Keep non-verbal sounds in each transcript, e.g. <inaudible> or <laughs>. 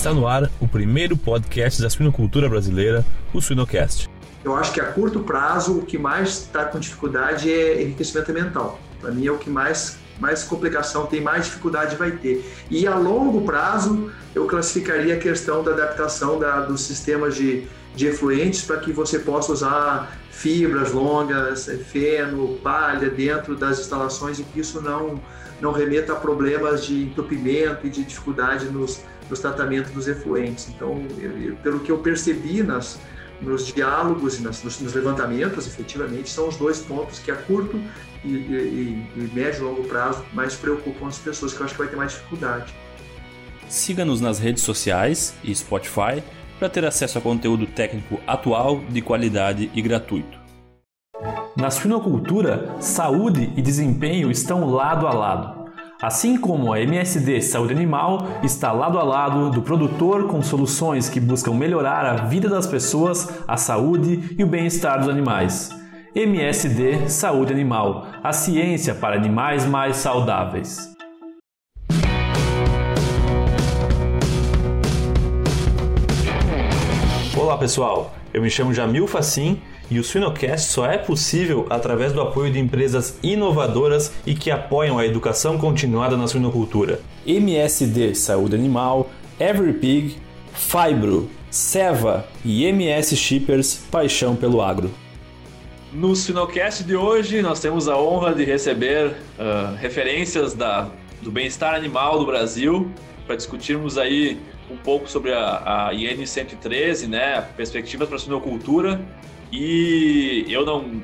Está no ar o primeiro podcast da suinocultura brasileira, o Suinocast. Eu acho que a curto prazo o que mais está com dificuldade é enriquecimento mental. Para mim é o que mais mais complicação tem, mais dificuldade vai ter. E a longo prazo, eu classificaria a questão da adaptação da, dos sistemas de, de efluentes para que você possa usar fibras longas, feno, palha dentro das instalações e que isso não, não remeta a problemas de entupimento e de dificuldade nos, nos tratamentos dos efluentes. Então, eu, pelo que eu percebi nas, nos diálogos e nas, nos, nos, levantamentos, efetivamente, são os dois pontos que a curto e, e, e médio e longo prazo mais preocupam as pessoas, que eu acho que vai ter mais dificuldade. Siga-nos nas redes sociais e Spotify para ter acesso a conteúdo técnico atual, de qualidade e gratuito. Na suinocultura, saúde e desempenho estão lado a lado. Assim como a MSD Saúde Animal está lado a lado do produtor com soluções que buscam melhorar a vida das pessoas, a saúde e o bem-estar dos animais. MSD Saúde Animal, a ciência para animais mais saudáveis. Olá pessoal, eu me chamo Jamil Facim e o Suinocast só é possível através do apoio de empresas inovadoras e que apoiam a educação continuada na suinocultura. MSD Saúde Animal, EveryPig, Fibro, Seva e MS Shippers Paixão pelo Agro. No Sinocast de hoje, nós temos a honra de receber uh, referências da, do bem-estar animal do Brasil para discutirmos aí um pouco sobre a, a IN 113, né, perspectivas para a suinocultura e eu não.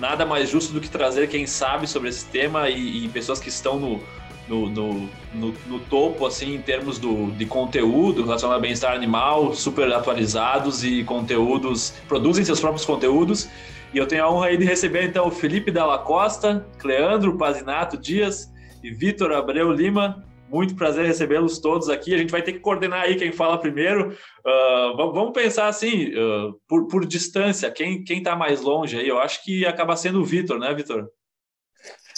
Nada mais justo do que trazer quem sabe sobre esse tema e, e pessoas que estão no, no, no, no, no topo, assim, em termos do, de conteúdo relacionado ao bem-estar animal, super atualizados e conteúdos, produzem seus próprios conteúdos. E eu tenho a honra aí de receber, então, o Felipe Dalla Costa, Cleandro Pazinato Dias e Vitor Abreu Lima, muito prazer recebê-los todos aqui. A gente vai ter que coordenar aí quem fala primeiro. Uh, vamos pensar assim, uh, por, por, distância, quem está mais longe aí? Eu acho que acaba sendo o Vitor, né, Vitor?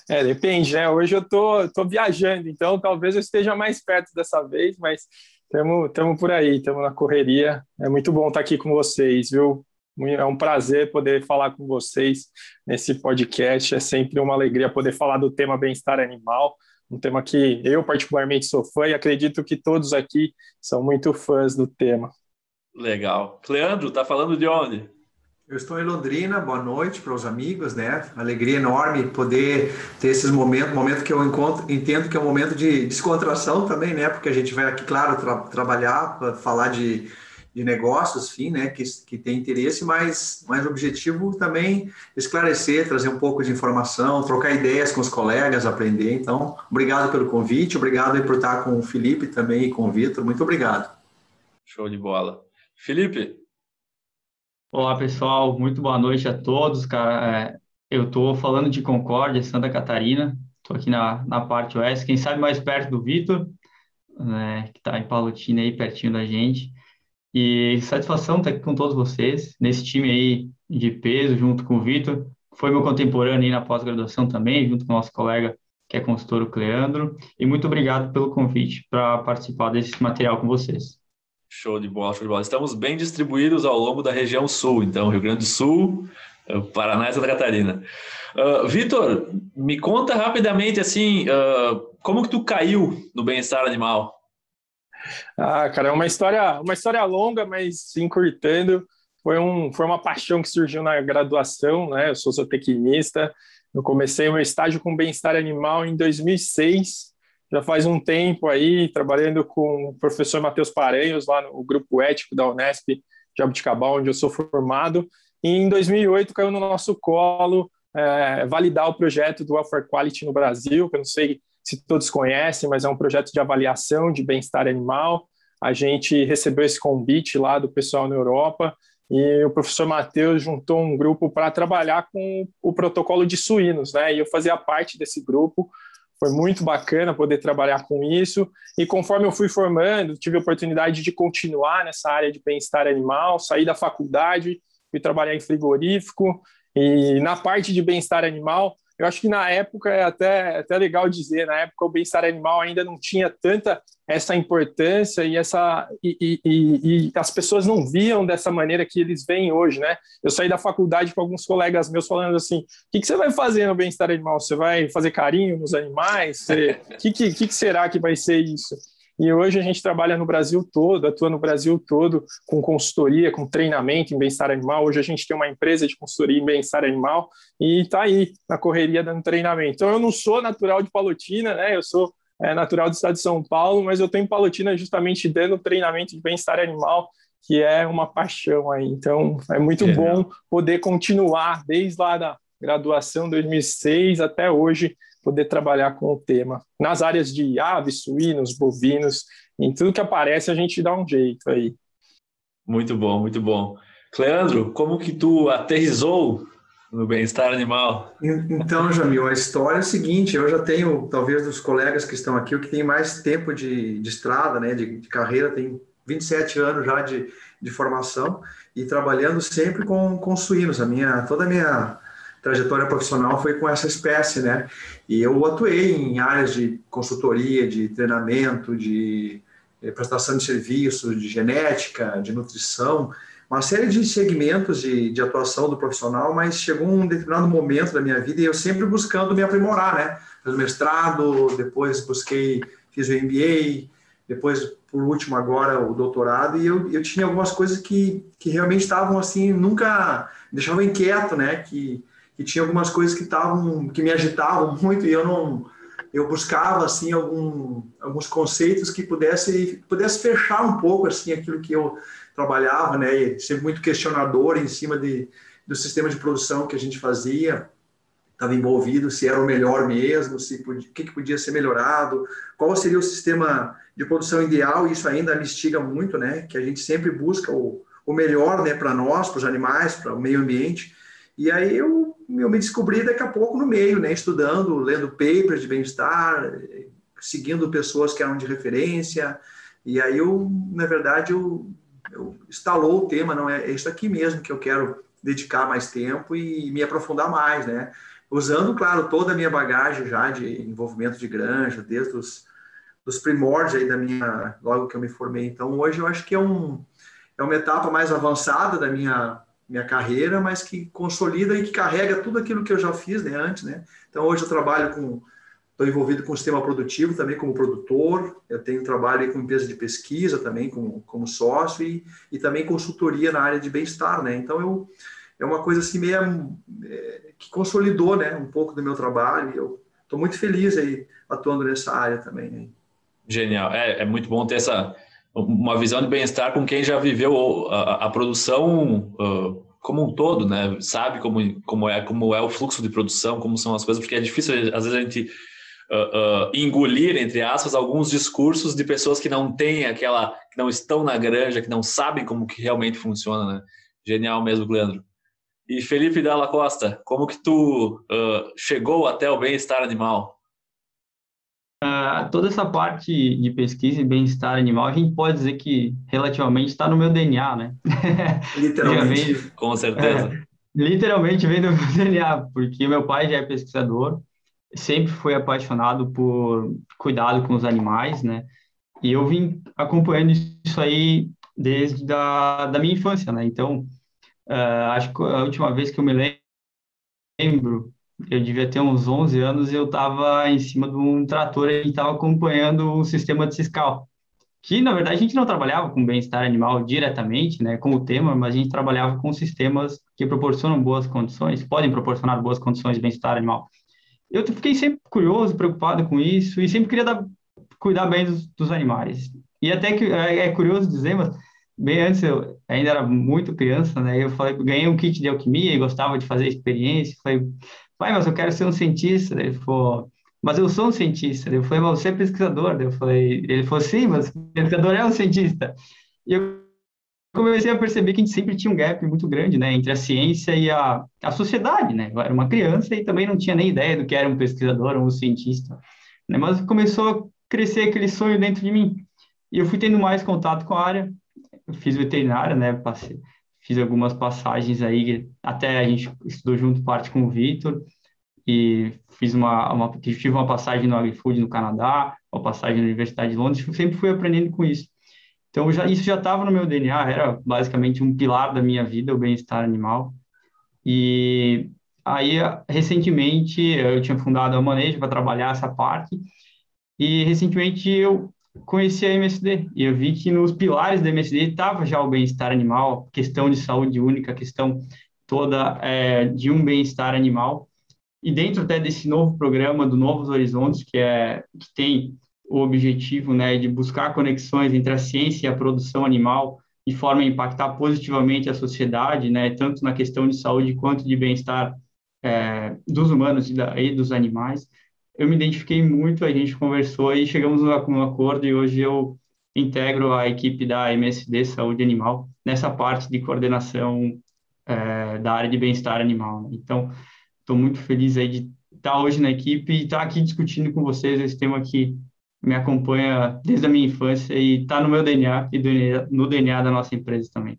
É, depende, né? Hoje eu tô, tô viajando, então talvez eu esteja mais perto dessa vez, mas estamos por aí, estamos na correria. É muito bom estar aqui com vocês, viu? É um prazer poder falar com vocês nesse podcast. É sempre uma alegria poder falar do tema bem-estar animal um tema que eu particularmente sou fã e acredito que todos aqui são muito fãs do tema. Legal. Cleandro, tá falando de onde? Eu estou em Londrina, boa noite para os amigos, né? Alegria enorme poder ter esses momentos, momento que eu encontro, entendo que é um momento de descontração também, né? Porque a gente vai aqui, claro, tra trabalhar para falar de de negócios, enfim, né, que, que tem interesse, mas, mas o objetivo também esclarecer, trazer um pouco de informação, trocar ideias com os colegas, aprender. Então, obrigado pelo convite, obrigado por estar com o Felipe também e com o Vitor, muito obrigado. Show de bola. Felipe? Olá, pessoal, muito boa noite a todos, cara. É, eu estou falando de Concórdia, Santa Catarina, estou aqui na, na parte oeste, quem sabe mais perto do Vitor, né, que está em Palotina aí, pertinho da gente. E satisfação estar aqui com todos vocês, nesse time aí de peso, junto com o Vitor. Foi meu contemporâneo aí na pós-graduação também, junto com o nosso colega que é consultor, o Cleandro. E muito obrigado pelo convite para participar desse material com vocês. Show de bola, show de bola. Estamos bem distribuídos ao longo da região sul, então, Rio Grande do Sul, eh, Paraná e Santa Catarina. Uh, Vitor, me conta rapidamente, assim, uh, como que tu caiu no bem-estar animal? Ah, cara, é uma história, uma história longa, mas encurtando. Foi, um, foi uma paixão que surgiu na graduação, né? Eu sou zootecnista. Eu comecei meu estágio com bem-estar animal em 2006. Já faz um tempo aí, trabalhando com o professor Matheus Paranhos, lá no grupo ético da Unesp de Abuticabal, onde eu sou formado. E em 2008 caiu no nosso colo é, validar o projeto do Welfare Quality no Brasil, que eu não sei se todos conhecem, mas é um projeto de avaliação de bem-estar animal. A gente recebeu esse convite lá do pessoal na Europa e o professor Matheus juntou um grupo para trabalhar com o protocolo de suínos, né? E eu fazia parte desse grupo. Foi muito bacana poder trabalhar com isso. E conforme eu fui formando, tive a oportunidade de continuar nessa área de bem-estar animal, sair da faculdade, fui trabalhar em frigorífico. E na parte de bem-estar animal, eu acho que na época é até, até legal dizer, na época o bem-estar animal ainda não tinha tanta essa importância e essa e, e, e, as pessoas não viam dessa maneira que eles veem hoje, né? Eu saí da faculdade com alguns colegas meus falando assim: o que, que você vai fazer no bem-estar animal? Você vai fazer carinho nos animais? O que, que, que será que vai ser isso? E hoje a gente trabalha no Brasil todo, atua no Brasil todo com consultoria, com treinamento em bem-estar animal. Hoje a gente tem uma empresa de consultoria em bem-estar animal e está aí na correria dando treinamento. Então eu não sou natural de Palotina, né? Eu sou é, natural do estado de São Paulo, mas eu tenho Palotina justamente dando treinamento de bem-estar animal, que é uma paixão aí. Então é muito bom poder continuar desde lá da graduação 2006 até hoje poder trabalhar com o tema. Nas áreas de aves, suínos, bovinos, em tudo que aparece a gente dá um jeito aí. Muito bom, muito bom. Cleandro, como que tu aterrizou no bem-estar animal? Então, Jamil, a história é a seguinte, eu já tenho, talvez dos colegas que estão aqui, o que tem mais tempo de, de estrada, né, de, de carreira, tem 27 anos já de, de formação e trabalhando sempre com, com suínos. A minha, toda a minha trajetória profissional foi com essa espécie, né? E eu atuei em áreas de consultoria, de treinamento, de eh, prestação de serviços, de genética, de nutrição, uma série de segmentos de, de atuação do profissional, mas chegou um determinado momento da minha vida e eu sempre buscando me aprimorar, né? Fiz mestrado, depois busquei, fiz o MBA, depois, por último, agora o doutorado, e eu, eu tinha algumas coisas que, que realmente estavam assim, nunca deixavam inquieto, né? Que, que tinha algumas coisas que estavam que me agitavam <laughs> muito e eu não eu buscava assim algum, alguns conceitos que pudesse pudesse fechar um pouco assim aquilo que eu trabalhava né? E sempre muito questionador em cima de do sistema de produção que a gente fazia. Estava envolvido se era o melhor mesmo se podia, o que, que podia ser melhorado qual seria o sistema de produção ideal isso ainda me instiga muito né? Que a gente sempre busca o, o melhor né para nós para os animais para o meio ambiente. E aí eu, eu me descobri daqui a pouco no meio, né, estudando, lendo papers de bem-estar, seguindo pessoas que eram de referência. E aí eu, na verdade, eu, eu instalou o tema, não é, é isso aqui mesmo que eu quero dedicar mais tempo e me aprofundar mais, né? Usando, claro, toda a minha bagagem já de envolvimento de granja, desde os dos primórdios aí da minha, logo que eu me formei. Então, hoje eu acho que é, um, é uma etapa mais avançada da minha minha carreira, mas que consolida e que carrega tudo aquilo que eu já fiz né, antes. Né? Então, hoje eu trabalho com. Estou envolvido com o sistema produtivo também como produtor, eu tenho trabalho com empresa de pesquisa também como, como sócio e, e também consultoria na área de bem-estar, né? Então eu é uma coisa assim meio é, que consolidou, né, um pouco do meu trabalho. Eu estou muito feliz aí atuando nessa área também. Né? Genial, é, é muito bom ter essa uma visão de bem-estar com quem já viveu a, a produção uh, como um todo, né? Sabe como, como, é, como é o fluxo de produção, como são as coisas, porque é difícil, às vezes, a gente uh, uh, engolir, entre aspas, alguns discursos de pessoas que não têm aquela, que não estão na granja, que não sabem como que realmente funciona, né? Genial mesmo, Leandro. E Felipe Dalla Costa, como que tu chegou até o bem-estar animal? Uh, toda essa parte de pesquisa e bem-estar animal, a gente pode dizer que relativamente está no meu DNA, né? <laughs> Literalmente. vem, Com certeza. É, literalmente vem do meu <laughs> DNA, porque meu pai já é pesquisador, sempre foi apaixonado por cuidado com os animais, né? E eu vim acompanhando isso aí desde da, da minha infância, né? Então, uh, acho que a última vez que eu me lembro eu devia ter uns 11 anos e eu estava em cima de um trator e estava acompanhando o sistema de Ciscal, que na verdade a gente não trabalhava com bem-estar animal diretamente, né, com o tema, mas a gente trabalhava com sistemas que proporcionam boas condições, podem proporcionar boas condições de bem-estar animal. Eu fiquei sempre curioso, preocupado com isso e sempre queria dar, cuidar bem dos, dos animais. E até que é, é curioso dizer, mas bem antes eu ainda era muito criança, né? Eu falei, ganhei um kit de alquimia e gostava de fazer experiência. Falei, pai, mas eu quero ser um cientista. Ele falou, mas eu sou um cientista. Eu falei, mas você é pesquisador. Eu falei, ele falou, sim, mas pesquisador é um cientista. E eu comecei a perceber que a gente sempre tinha um gap muito grande, né, entre a ciência e a, a sociedade, né? Eu era uma criança e também não tinha nem ideia do que era um pesquisador ou um cientista, né? Mas começou a crescer aquele sonho dentro de mim. E eu fui tendo mais contato com a área. Eu fiz veterinária, né? Passei, fiz algumas passagens aí, até a gente estudou junto parte com o Vitor, e fiz uma, uma tive uma passagem no AgriFood no Canadá, uma passagem na Universidade de Londres, sempre fui aprendendo com isso. Então já isso já estava no meu DNA, era basicamente um pilar da minha vida, o bem-estar animal. E aí recentemente eu tinha fundado a Manejo para trabalhar essa parte e recentemente eu conheci a MSD e eu vi que nos pilares da MSD estava já o bem-estar animal, questão de saúde única, questão toda é, de um bem-estar animal. E dentro até desse novo programa do Novos Horizontes, que é que tem o objetivo, né, de buscar conexões entre a ciência e a produção animal de forma a impactar positivamente a sociedade, né, tanto na questão de saúde quanto de bem-estar é, dos humanos e, da, e dos animais eu me identifiquei muito, a gente conversou e chegamos a um acordo e hoje eu integro a equipe da MSD Saúde Animal nessa parte de coordenação é, da área de bem-estar animal. Então, estou muito feliz aí de estar hoje na equipe e estar aqui discutindo com vocês esse tema que me acompanha desde a minha infância e está no meu DNA e no DNA da nossa empresa também.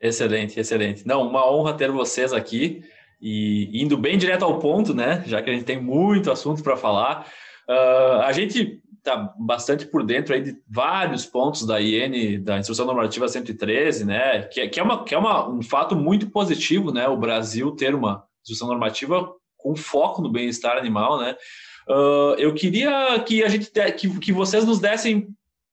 Excelente, excelente. Não, uma honra ter vocês aqui. E indo bem direto ao ponto, né? Já que a gente tem muito assunto para falar, uh, a gente está bastante por dentro aí de vários pontos da IN, da Instrução Normativa 113, né? Que, que é, uma, que é uma, um fato muito positivo, né? O Brasil ter uma instrução normativa com foco no bem-estar animal, né? Uh, eu queria que a gente que, que vocês nos dessem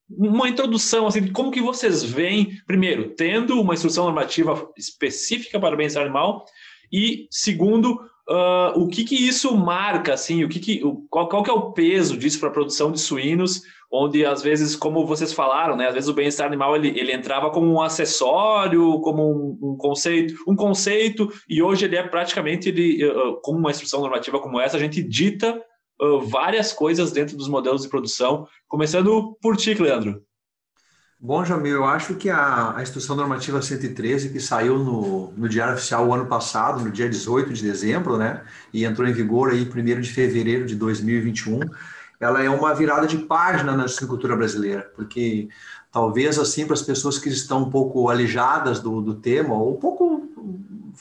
uma introdução assim de como que vocês veem primeiro tendo uma instrução normativa específica para o bem-estar animal e segundo, uh, o que que isso marca, assim, o que que, o, qual, qual que é o peso disso para a produção de suínos, onde às vezes, como vocês falaram, né, às vezes o bem-estar animal ele, ele entrava como um acessório, como um, um, conceito, um conceito, e hoje ele é praticamente, ele, uh, com uma instrução normativa como essa, a gente dita uh, várias coisas dentro dos modelos de produção, começando por ti, Leandro. Bom, Jamil, eu acho que a, a Instrução Normativa 113, que saiu no, no Diário Oficial o ano passado, no dia 18 de dezembro, né, e entrou em vigor aí 1 de fevereiro de 2021, ela é uma virada de página na agricultura brasileira, porque talvez, assim, para as pessoas que estão um pouco alijadas do, do tema, ou um pouco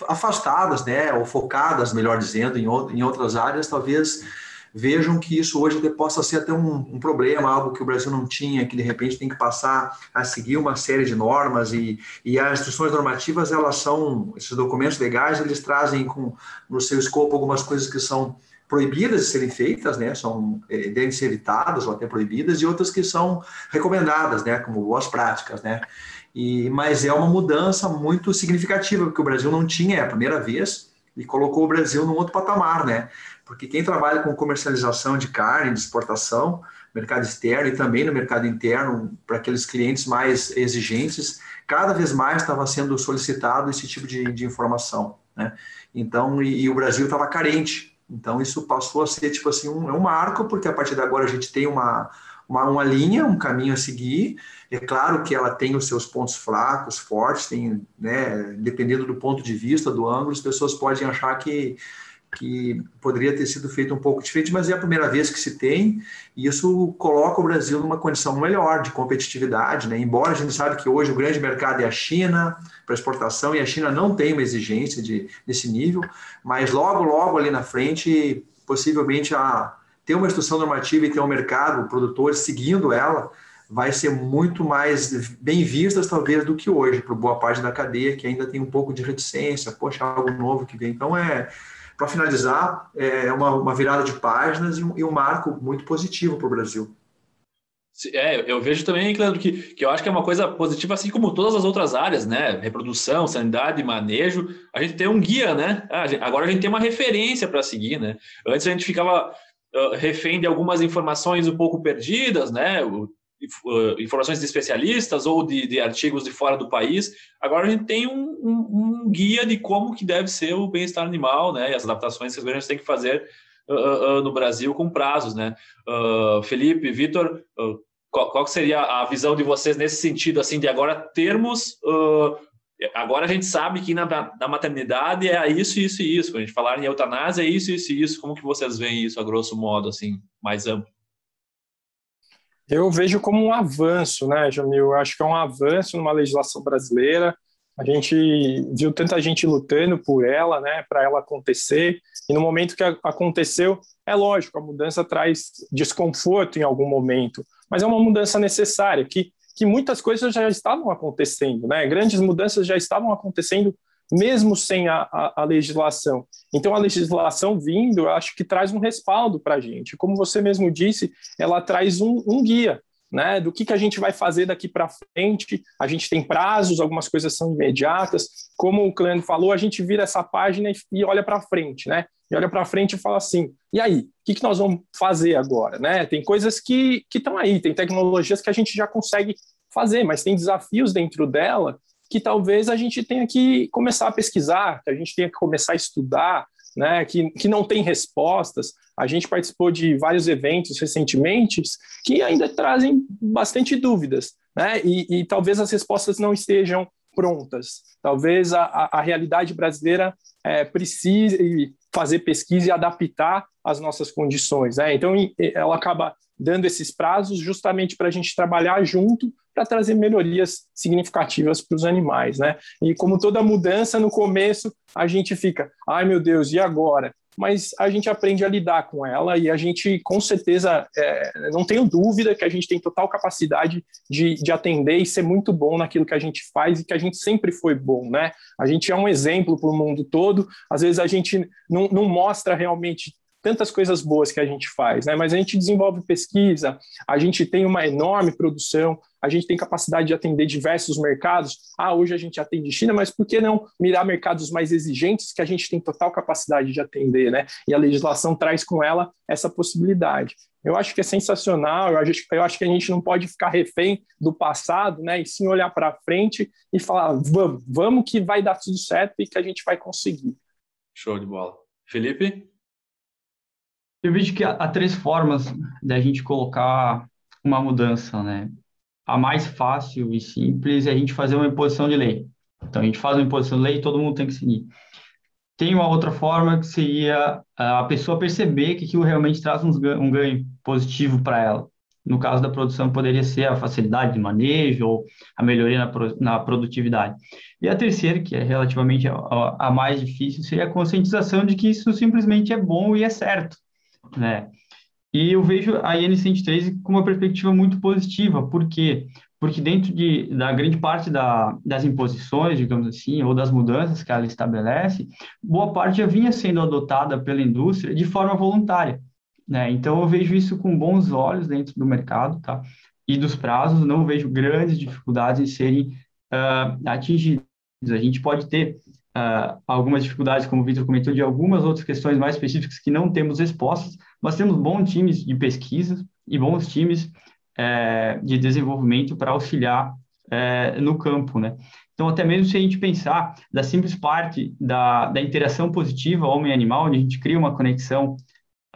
afastadas, né, ou focadas, melhor dizendo, em, em outras áreas, talvez vejam que isso hoje possa ser até um, um, problema, algo que o Brasil não tinha, que de repente tem que passar a seguir uma série de normas e, e as instruções normativas, elas são, esses documentos legais, eles trazem com, no seu escopo algumas coisas que são proibidas de serem feitas, né, são, eh, devem ser evitadas ou até proibidas, e outras que são recomendadas, né, como boas práticas, né, e, mas é uma mudança muito significativa, porque o Brasil não tinha, é a primeira vez, e colocou o Brasil num outro patamar, né, porque quem trabalha com comercialização de carne, de exportação, mercado externo e também no mercado interno, para aqueles clientes mais exigentes, cada vez mais estava sendo solicitado esse tipo de, de informação, né? Então, e, e o Brasil estava carente. Então, isso passou a ser, tipo assim, um, é um marco, porque a partir de agora a gente tem uma, uma, uma linha, um caminho a seguir. É claro que ela tem os seus pontos fracos, fortes, tem, né, dependendo do ponto de vista, do ângulo, as pessoas podem achar que que poderia ter sido feito um pouco diferente, mas é a primeira vez que se tem, e isso coloca o Brasil numa condição melhor de competitividade, né? Embora a gente sabe que hoje o grande mercado é a China para exportação e a China não tem uma exigência de, desse nível, mas logo, logo ali na frente, possivelmente a ter uma instrução normativa e ter um mercado, produtores seguindo ela, vai ser muito mais bem vistas talvez do que hoje para boa parte da cadeia que ainda tem um pouco de reticência, poxa, algo novo que vem. Então é para finalizar, é uma, uma, virada de páginas e um, e um marco muito positivo para o Brasil. É, eu vejo também, Leandro, que, que eu acho que é uma coisa positiva, assim como todas as outras áreas, né? Reprodução, sanidade, manejo. A gente tem um guia, né? Agora a gente tem uma referência para seguir, né? Antes a gente ficava uh, refém de algumas informações um pouco perdidas, né? O, informações de especialistas ou de, de, artigos de fora do país. Agora a gente tem um, um, um guia de como que deve ser o bem-estar animal, né? E as adaptações que as governos têm que fazer uh, uh, no Brasil com prazos, né? Felipe, Vitor, qual, qual, seria a visão de vocês nesse sentido, assim, de agora termos agora a gente sabe que na, na, maternidade é isso, isso e isso. Quando a gente falar em eutanásia é isso, isso e isso. Como que vocês veem isso a grosso modo, assim, mais amplo? Eu vejo como um avanço, né, Jamil? Eu acho que é um avanço numa legislação brasileira. A gente viu tanta gente lutando por ela, né, para ela acontecer, que no momento que aconteceu, é lógico, a mudança traz desconforto em algum momento, mas é uma mudança necessária, que, que muitas coisas já estavam acontecendo, né? Grandes mudanças já estavam acontecendo mesmo sem a, a, a, legislação. Então, a legislação vindo, acho que traz um respaldo para a gente. Como você mesmo disse, ela traz um, um guia né, do que, que a gente vai fazer daqui para frente. A gente tem prazos, algumas coisas são imediatas. Como o Cleandro falou, a gente vira essa página e, e olha para frente, né? E olha para frente e fala assim: e aí, o que, que nós vamos fazer agora? Né? Tem coisas que estão aí, tem tecnologias que a gente já consegue fazer, mas tem desafios dentro dela que talvez a gente tenha que começar a pesquisar, que a gente tenha que começar a estudar, né, que, que não tem respostas. A gente participou de vários eventos recentemente que ainda trazem bastante dúvidas, né, e, e talvez as respostas não estejam prontas. Talvez a, a, a realidade brasileira é, precise fazer pesquisa e adaptar as nossas condições. Né? Então, ela acaba dando esses prazos justamente para a gente trabalhar junto para trazer melhorias significativas para os animais, né? E como toda mudança, no começo a gente fica, ai meu Deus, e agora? Mas a gente aprende a lidar com ela e a gente, com certeza, é, não tenho dúvida que a gente tem total capacidade de, de atender e ser muito bom naquilo que a gente faz e que a gente sempre foi bom, né? A gente é um exemplo para o mundo todo, às vezes a gente não, não mostra realmente tantas coisas boas que a gente faz, né? Mas a gente desenvolve pesquisa, a gente tem uma enorme produção, a gente tem capacidade de atender diversos mercados. Ah, hoje a gente atende China, mas por que não mirar mercados mais exigentes que a gente tem total capacidade de atender, né? E a legislação traz com ela essa possibilidade. Eu acho que é sensacional, eu acho, eu acho que a gente não pode ficar refém do passado, né? E sim olhar para frente e falar, vamos, vamos que vai dar tudo certo e que a gente vai conseguir. Show de bola. Felipe? Eu vejo que há três formas da gente colocar uma mudança, né? A mais fácil e simples é a gente fazer uma imposição de lei. Então, a gente faz uma imposição de lei e todo mundo tem que seguir. Tem uma outra forma que seria a pessoa perceber que aquilo realmente traz um ganho positivo para ela. No caso da produção, poderia ser a facilidade de manejo ou a melhoria na, produtividade. E a terceira, que é relativamente a mais difícil, seria a conscientização de que isso simplesmente é bom e é certo né? E eu vejo a IN103 com uma perspectiva muito positiva, por quê? Porque dentro de, da grande parte da, das imposições, digamos assim, ou das mudanças que ela estabelece, boa parte já vinha sendo adotada pela indústria de forma voluntária, né? Então eu vejo isso com bons olhos dentro do mercado, tá? E dos prazos, não vejo grandes dificuldades em serem uh, atingidos. A gente pode ter uh, algumas dificuldades, como o Vitor comentou, de algumas outras questões mais específicas que não temos respostas, mas temos bons times de pesquisa e bons times é, de desenvolvimento para auxiliar é, no campo, né? Então, até mesmo se a gente pensar da simples parte da, da interação positiva homem-animal, onde a gente cria uma conexão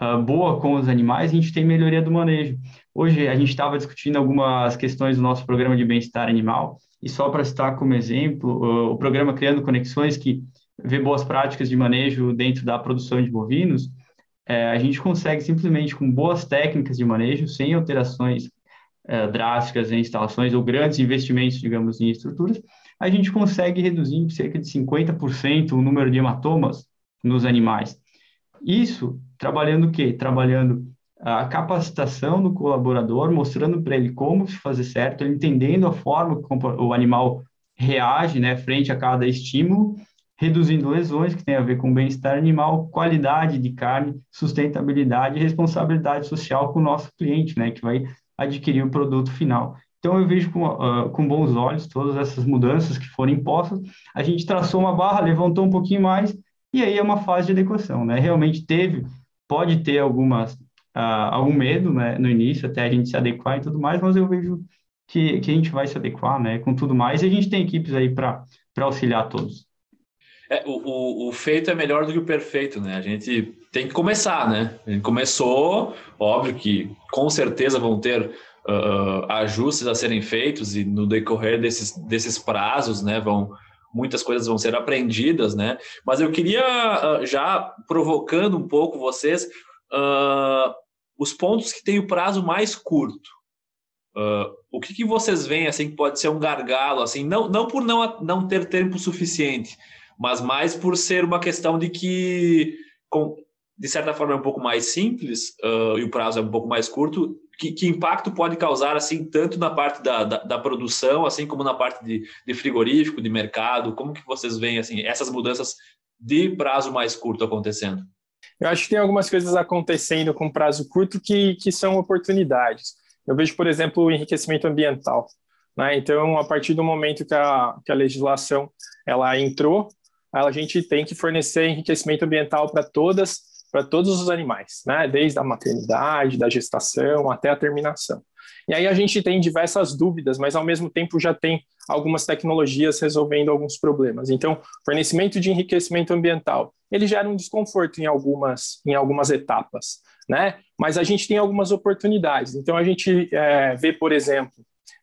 uh, boa com os animais, a gente tem melhoria do manejo. Hoje, a gente estava discutindo algumas questões do nosso programa de bem-estar animal, e só para citar como exemplo, o programa Criando Conexões, que vê boas práticas de manejo dentro da produção de bovinos, é, a gente consegue simplesmente com boas técnicas de manejo, sem alterações é, drásticas em instalações ou grandes investimentos, digamos, em estruturas, a gente consegue reduzir em cerca de 50% o número de hematomas nos animais. Isso trabalhando o quê? Trabalhando a capacitação do colaborador, mostrando para ele como se fazer certo, ele entendendo a forma que o animal reage né, frente a cada estímulo, reduzindo lesões, que tem a ver com bem-estar animal, qualidade de carne, sustentabilidade e responsabilidade social com o nosso cliente, né, que vai adquirir o produto final. Então, eu vejo com, uh, com bons olhos todas essas mudanças que foram impostas. A gente traçou uma barra, levantou um pouquinho mais, e aí é uma fase de adequação. Né? Realmente teve, pode ter algumas uh, algum medo né, no início, até a gente se adequar e tudo mais, mas eu vejo que, que a gente vai se adequar né, com tudo mais e a gente tem equipes aí para auxiliar todos. É, o, o, o, feito é melhor do que o perfeito, né? A gente tem que começar, né? A gente começou, óbvio que com certeza vão ter uh, ajustes a serem feitos e no decorrer desses, desses prazos, né? Vão, muitas coisas vão ser aprendidas, né? Mas eu queria, uh, já provocando um pouco vocês, uh, os pontos que têm o prazo mais curto. Uh, o que, que vocês veem assim que pode ser um gargalo, assim, não, não por não, não ter tempo suficiente, mas mais por ser uma questão de que com, de certa forma é um pouco mais simples uh, e o prazo é um pouco mais curto, que, que, impacto pode causar assim tanto na parte da, da, da produção assim como na parte de, de, frigorífico de mercado como que vocês veem assim essas mudanças de prazo mais curto acontecendo eu acho que tem algumas coisas acontecendo com prazo curto que, que são oportunidades eu vejo por exemplo o enriquecimento ambiental né? então a partir do momento que a, que a legislação ela entrou a gente tem que fornecer enriquecimento ambiental para todas para todos os animais, né? desde a maternidade, da gestação até a terminação. E aí a gente tem diversas dúvidas, mas ao mesmo tempo já tem algumas tecnologias resolvendo alguns problemas. Então, fornecimento de enriquecimento ambiental, ele gera um desconforto em algumas, em algumas etapas, né? Mas a gente tem algumas oportunidades. Então, a gente é, vê, por exemplo,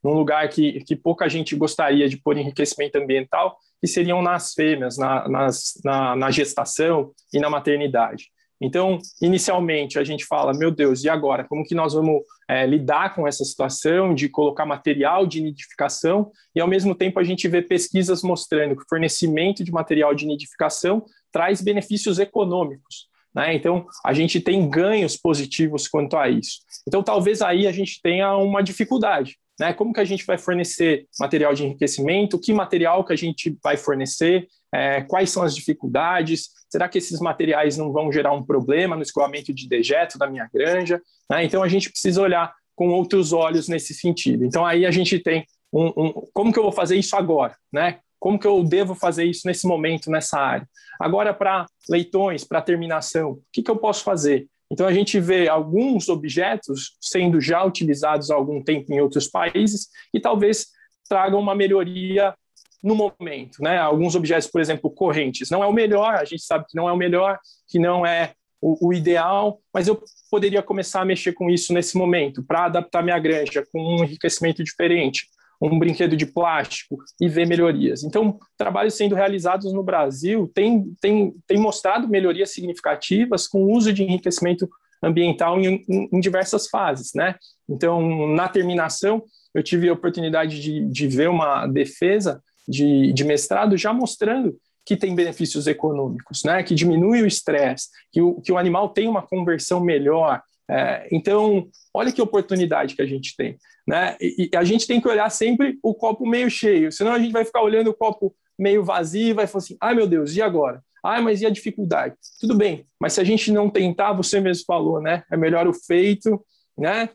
num lugar que, que pouca gente gostaria de pôr enriquecimento ambiental, que seriam nas fêmeas, na, nas, na, na gestação e na maternidade. Então, inicialmente, a gente fala, meu Deus, e agora? Como que nós vamos é, lidar com essa situação de colocar material de nidificação? E, ao mesmo tempo, a gente vê pesquisas mostrando que o fornecimento de material de nidificação traz benefícios econômicos. Né? Então, a gente tem ganhos positivos quanto a isso. Então, talvez aí a gente tenha uma dificuldade. Né? Como que a gente vai fornecer material de enriquecimento? Que material que a gente vai fornecer? É, quais são as dificuldades? Será que esses materiais não vão gerar um problema no escoamento de dejeto da minha granja? Né? Então a gente precisa olhar com outros olhos nesse sentido. Então aí a gente tem um, um como que eu vou fazer isso agora, né? Como que eu devo fazer isso nesse momento, nessa área? Agora, para leitões, para terminação, o que, que eu posso fazer? Então, a gente vê alguns objetos sendo já utilizados há algum tempo em outros países e talvez tragam uma melhoria no momento, né? Alguns objetos, por exemplo, correntes, não é o melhor, a gente sabe que não é o melhor, que não é o, o ideal, mas eu poderia começar a mexer com isso nesse momento, para adaptar minha granja com um enriquecimento diferente, um brinquedo de plástico e ver melhorias. Então, trabalhos sendo realizados no Brasil têm tem, tem mostrado melhorias significativas com o uso de enriquecimento ambiental em, em, em diversas fases, né? Então, na terminação, eu tive a oportunidade de, de ver uma defesa de, de mestrado já mostrando que tem benefícios econômicos, né? que diminui o estresse, que o, que o animal tem uma conversão melhor. É, então, olha que oportunidade que a gente tem. Né? E, e, a gente tem que olhar sempre o copo meio cheio, senão a gente vai ficar olhando o copo meio vazio e vai falar assim: ai meu Deus, e agora? Ai, mas e a dificuldade? Tudo bem, mas se a gente não tentar, você mesmo falou, né? É melhor o feito né?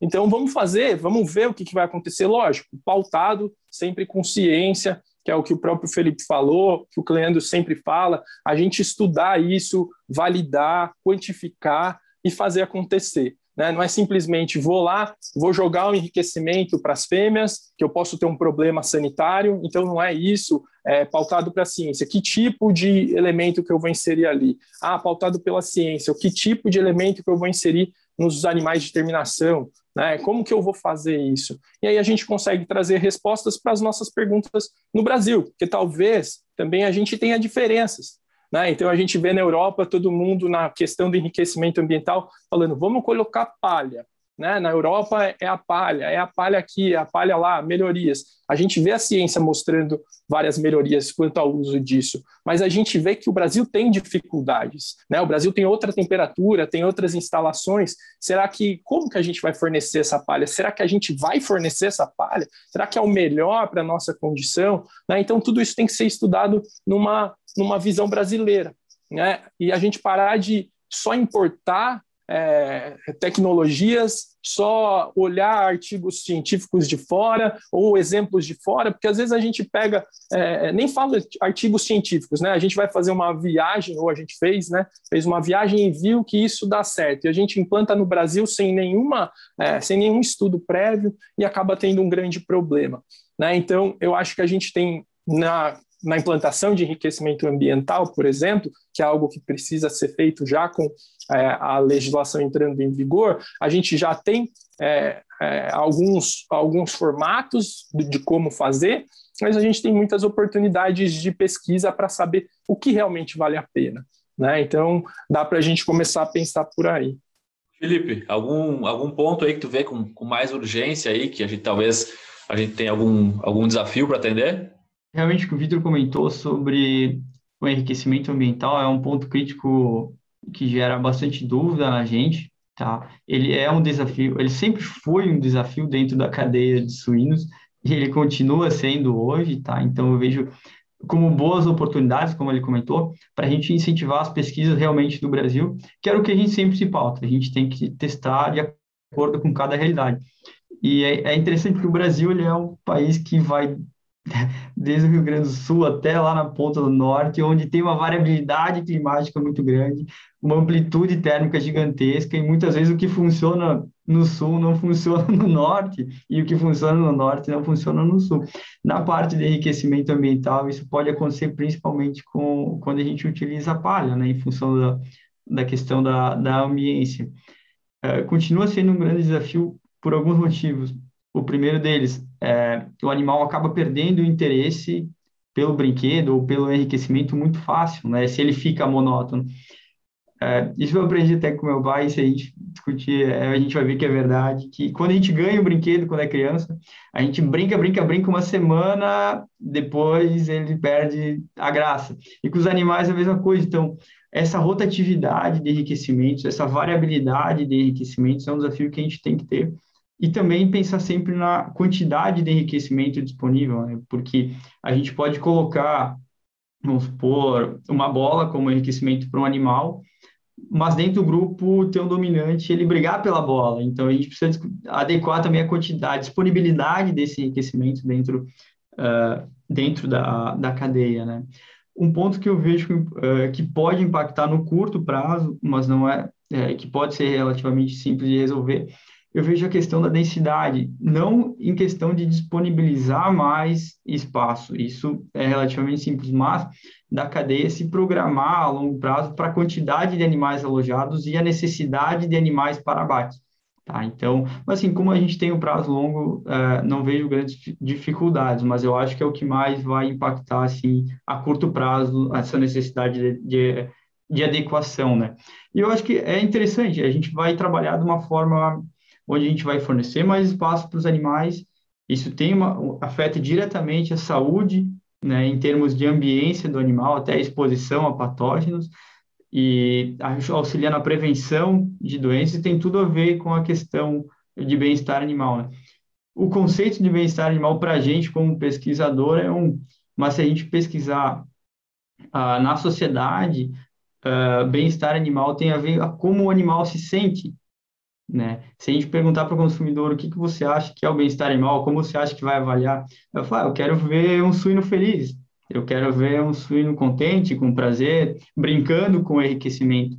Então vamos fazer, vamos ver o que, que vai acontecer, lógico, pautado, sempre com ciência, que é o que o próprio Felipe falou, que o Cleandro sempre fala, a gente estudar isso, validar, quantificar e fazer acontecer. Né? Não é simplesmente vou lá, vou jogar o enriquecimento para as fêmeas, que eu posso ter um problema sanitário, então não é isso, é pautado para a ciência. Que tipo de elemento que eu vou inserir ali? Ah, pautado pela ciência, que tipo de elemento que eu vou inserir nos animais de terminação, né? Como que eu vou fazer isso? E aí a gente consegue trazer respostas para as nossas perguntas no Brasil, porque talvez também a gente tenha diferenças. Né? Então a gente vê na Europa todo mundo na questão do enriquecimento ambiental falando, vamos colocar palha. Né? Na Europa é a palha, é a palha aqui, é a palha lá, melhorias. A gente vê a ciência mostrando várias melhorias quanto ao uso disso, mas a gente vê que o Brasil tem dificuldades. Né? O Brasil tem outra temperatura, tem outras instalações. Será que como que a gente vai fornecer essa palha? Será que a gente vai fornecer essa palha? Será que é o melhor para a nossa condição? Né? Então tudo isso tem que ser estudado numa, numa visão brasileira. Né? E a gente parar de só importar é, tecnologias, só olhar artigos científicos de fora ou exemplos de fora, porque às vezes a gente pega, é, nem fala artigos científicos, né? A gente vai fazer uma viagem, ou a gente fez, né? Fez uma viagem e viu que isso dá certo. E a gente implanta no Brasil sem, nenhuma, é, sem nenhum estudo prévio e acaba tendo um grande problema. Né? Então, eu acho que a gente tem na na implantação de enriquecimento ambiental, por exemplo, que é algo que precisa ser feito já com é, a legislação entrando em vigor, a gente já tem é, é, alguns, alguns formatos de, de como fazer, mas a gente tem muitas oportunidades de pesquisa para saber o que realmente vale a pena. Né? Então, dá para a gente começar a pensar por aí. Felipe, algum, algum ponto aí que tu vê com, com mais urgência aí, que a gente talvez a gente tenha algum, algum desafio para atender? Realmente o que o Vitor comentou sobre o enriquecimento ambiental é um ponto crítico que gera bastante dúvida na gente, tá? Ele é um desafio, ele sempre foi um desafio dentro da cadeia de suínos e ele continua sendo hoje, tá? Então eu vejo como boas oportunidades, como ele comentou, para a gente incentivar as pesquisas realmente do Brasil, que era o que a gente sempre se pauta. A gente tem que testar de acordo com cada realidade. E é, é interessante que o Brasil ele é um país que vai <laughs> desde o Rio Grande do Sul até lá na ponta do norte, onde tem uma variabilidade climática muito grande, uma amplitude térmica gigantesca, e muitas vezes o que funciona no sul não funciona no norte, e o que funciona no norte não funciona no sul. Na parte de enriquecimento ambiental, isso pode acontecer principalmente com, quando a gente utiliza palha, né, em função da, da questão da, da ambiência. Uh, continua sendo um grande desafio por alguns motivos. O primeiro deles é o animal acaba perdendo o interesse pelo brinquedo ou pelo enriquecimento muito fácil, né? Se ele fica monótono. É, isso eu aprendi até com meu pai, se a gente discutir, é, a gente vai ver que é verdade, que quando a gente ganha um brinquedo quando é criança, a gente brinca, brinca, brinca uma semana, depois ele perde a graça. E com os animais é a mesma coisa. Então, essa rotatividade de enriquecimentos, essa variabilidade de enriquecimentos é um desafio que a gente tem que ter e também pensar sempre na quantidade de enriquecimento disponível, né? porque a gente pode colocar, vamos supor, uma bola como enriquecimento para um animal, mas dentro do grupo ter um dominante ele brigar pela bola. Então a gente precisa adequar também a quantidade, a disponibilidade desse enriquecimento dentro, uh, dentro da, da cadeia, né? Um ponto que eu vejo uh, que pode impactar no curto prazo, mas não é, é que pode ser relativamente simples de resolver, eu vejo a questão da densidade, não em questão de disponibilizar mais espaço, isso é relativamente simples, mas da cadeia se programar a longo prazo para a quantidade de animais alojados e a necessidade de animais para abate. Tá? Então, assim, como a gente tem um prazo longo, uh, não vejo grandes dificuldades, mas eu acho que é o que mais vai impactar, assim, a curto prazo, essa necessidade de, de, de adequação, né? E eu acho que é interessante, a gente vai trabalhar de uma forma onde a gente vai fornecer mais espaço para os animais. Isso tem uma, afeta diretamente a saúde, né, em termos de ambiência do animal, até a exposição a patógenos, e auxilia na prevenção de doenças, e tem tudo a ver com a questão de bem-estar animal. Né? O conceito de bem-estar animal para a gente, como pesquisador, é um, mas se a gente pesquisar ah, na sociedade, ah, bem-estar animal tem a ver com como o animal se sente né? Se a gente perguntar para o consumidor o que, que você acha que é o bem-estar animal, como você acha que vai avaliar, eu falo, ah, eu quero ver um suíno feliz, eu quero ver um suíno contente, com prazer, brincando com o enriquecimento.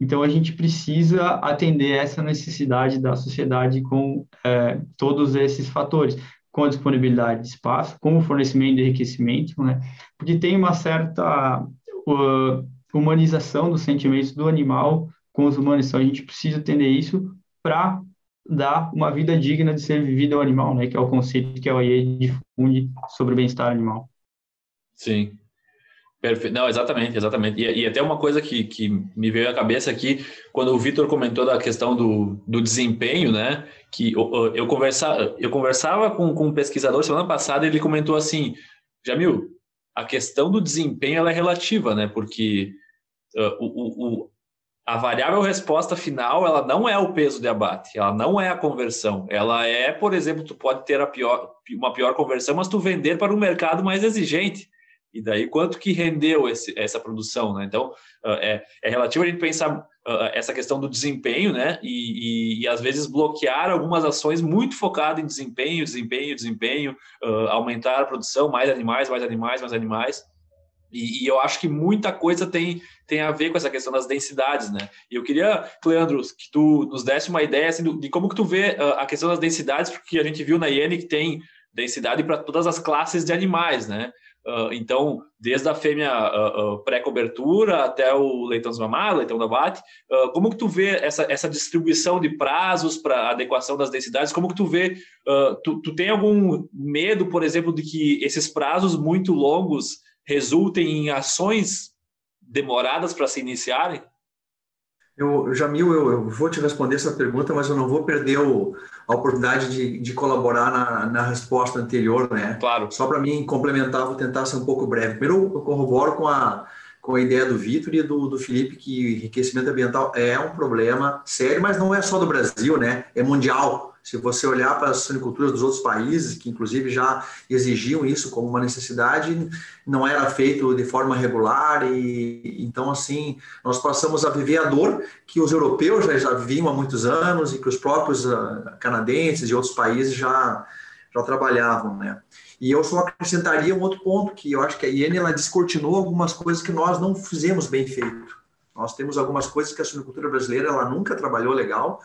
Então, a gente precisa atender essa necessidade da sociedade com é, todos esses fatores, com a disponibilidade de espaço, com o fornecimento de enriquecimento, né? porque tem uma certa uh, humanização dos sentimentos do animal com os humanos. Então a gente precisa atender isso para dar uma vida digna de ser vivida ao animal, né? Que é o conceito que a OIE difunde sobre o bem-estar animal. Sim. Perfeito. Não, exatamente, exatamente. E, e, até uma coisa que, que me veio à cabeça aqui, quando o Vitor comentou da questão do, do desempenho, né? Que eu, eu, conversa, eu conversava com, com um pesquisador semana passada e ele comentou assim, Jamil, a questão do desempenho ela é relativa, né? Porque uh, o, o, a variável resposta final ela não é o peso de abate, ela não é a conversão. Ela é, por exemplo, tu pode ter pior, uma pior conversão, mas tu vender para um mercado mais exigente. E daí quanto que rendeu esse, essa produção, né? Então é, é relativo a gente pensar essa questão do desempenho, né? E, e, e, às vezes bloquear algumas ações muito focadas em desempenho, desempenho, desempenho, aumentar a produção, mais animais, mais animais, mais animais. E, e, eu acho que muita coisa tem, tem a ver com essa questão das densidades, né? E eu queria, Leandro, que tu nos desse uma ideia assim, de como que tu vê uh, a questão das densidades, porque a gente viu na IEN que tem densidade para todas as classes de animais, né? Uh, então, desde a fêmea uh, pré-cobertura até o leitão desmamado, leitão da bate, como que tu vê essa, essa distribuição de prazos para adequação das densidades? Como que tu vê, tu, tu tem algum medo, por exemplo, de que esses prazos muito longos resultem em ações demoradas para se iniciarem? Eu, Jamil, eu, eu, vou te responder essa pergunta, mas eu não vou perder o, a oportunidade de, de colaborar na, na, resposta anterior, né? Claro. Só para mim complementar, vou tentar ser um pouco breve. Primeiro, eu corroboro com a, com a ideia do Vitor e do, do Felipe que enriquecimento ambiental é um problema sério, mas não é só do Brasil, né? É mundial. Se você olhar para as suiniculturas dos outros países, que inclusive já exigiam isso como uma necessidade, não era feito de forma regular e então assim nós passamos a viver a dor que os europeus já, já viviam há muitos anos e que os próprios uh, canadenses e outros países já já trabalhavam, né? E eu só acrescentaria um outro ponto que eu acho que a IEN ela descortinou algumas coisas que nós não fizemos bem feito. Nós temos algumas coisas que a suinicultura brasileira ela nunca trabalhou legal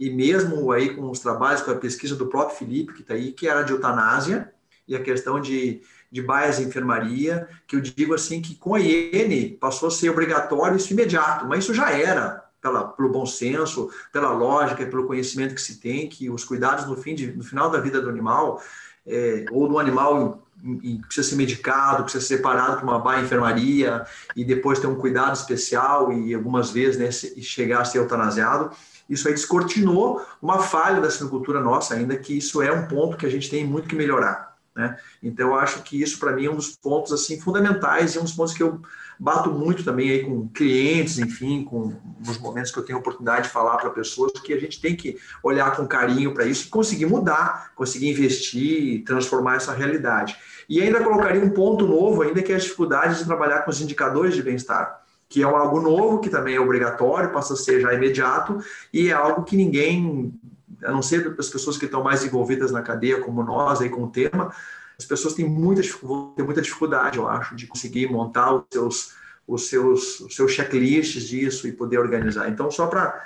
e mesmo aí com os trabalhos, com a pesquisa do próprio Felipe, que está aí, que era de eutanásia, e a questão de, de baias em enfermaria, que eu digo assim que com a IN passou a ser obrigatório isso imediato, mas isso já era, pela, pelo bom senso, pela lógica, pelo conhecimento que se tem, que os cuidados no, fim de, no final da vida do animal, é, ou do animal em, precisa ser medicado, precisa ser separado para uma baia enfermaria, e depois ter um cuidado especial, e algumas vezes né, chegar a ser eutanasiado, isso aí descortinou uma falha da sinocultura nossa ainda, que isso é um ponto que a gente tem muito que melhorar. Né? Então, eu acho que isso, para mim, é um dos pontos assim fundamentais e um dos pontos que eu bato muito também aí com clientes, enfim, com nos momentos que eu tenho oportunidade de falar para pessoas, que a gente tem que olhar com carinho para isso e conseguir mudar, conseguir investir, transformar essa realidade. E ainda colocaria um ponto novo, ainda que é as dificuldades de trabalhar com os indicadores de bem-estar que é algo novo, que também é obrigatório, passa a ser já imediato, e é algo que ninguém, a não ser as pessoas que estão mais envolvidas na cadeia, como nós, aí com o tema, as pessoas têm muita, têm muita dificuldade, eu acho, de conseguir montar os seus, os seus, os seus checklists disso e poder organizar. Então, só para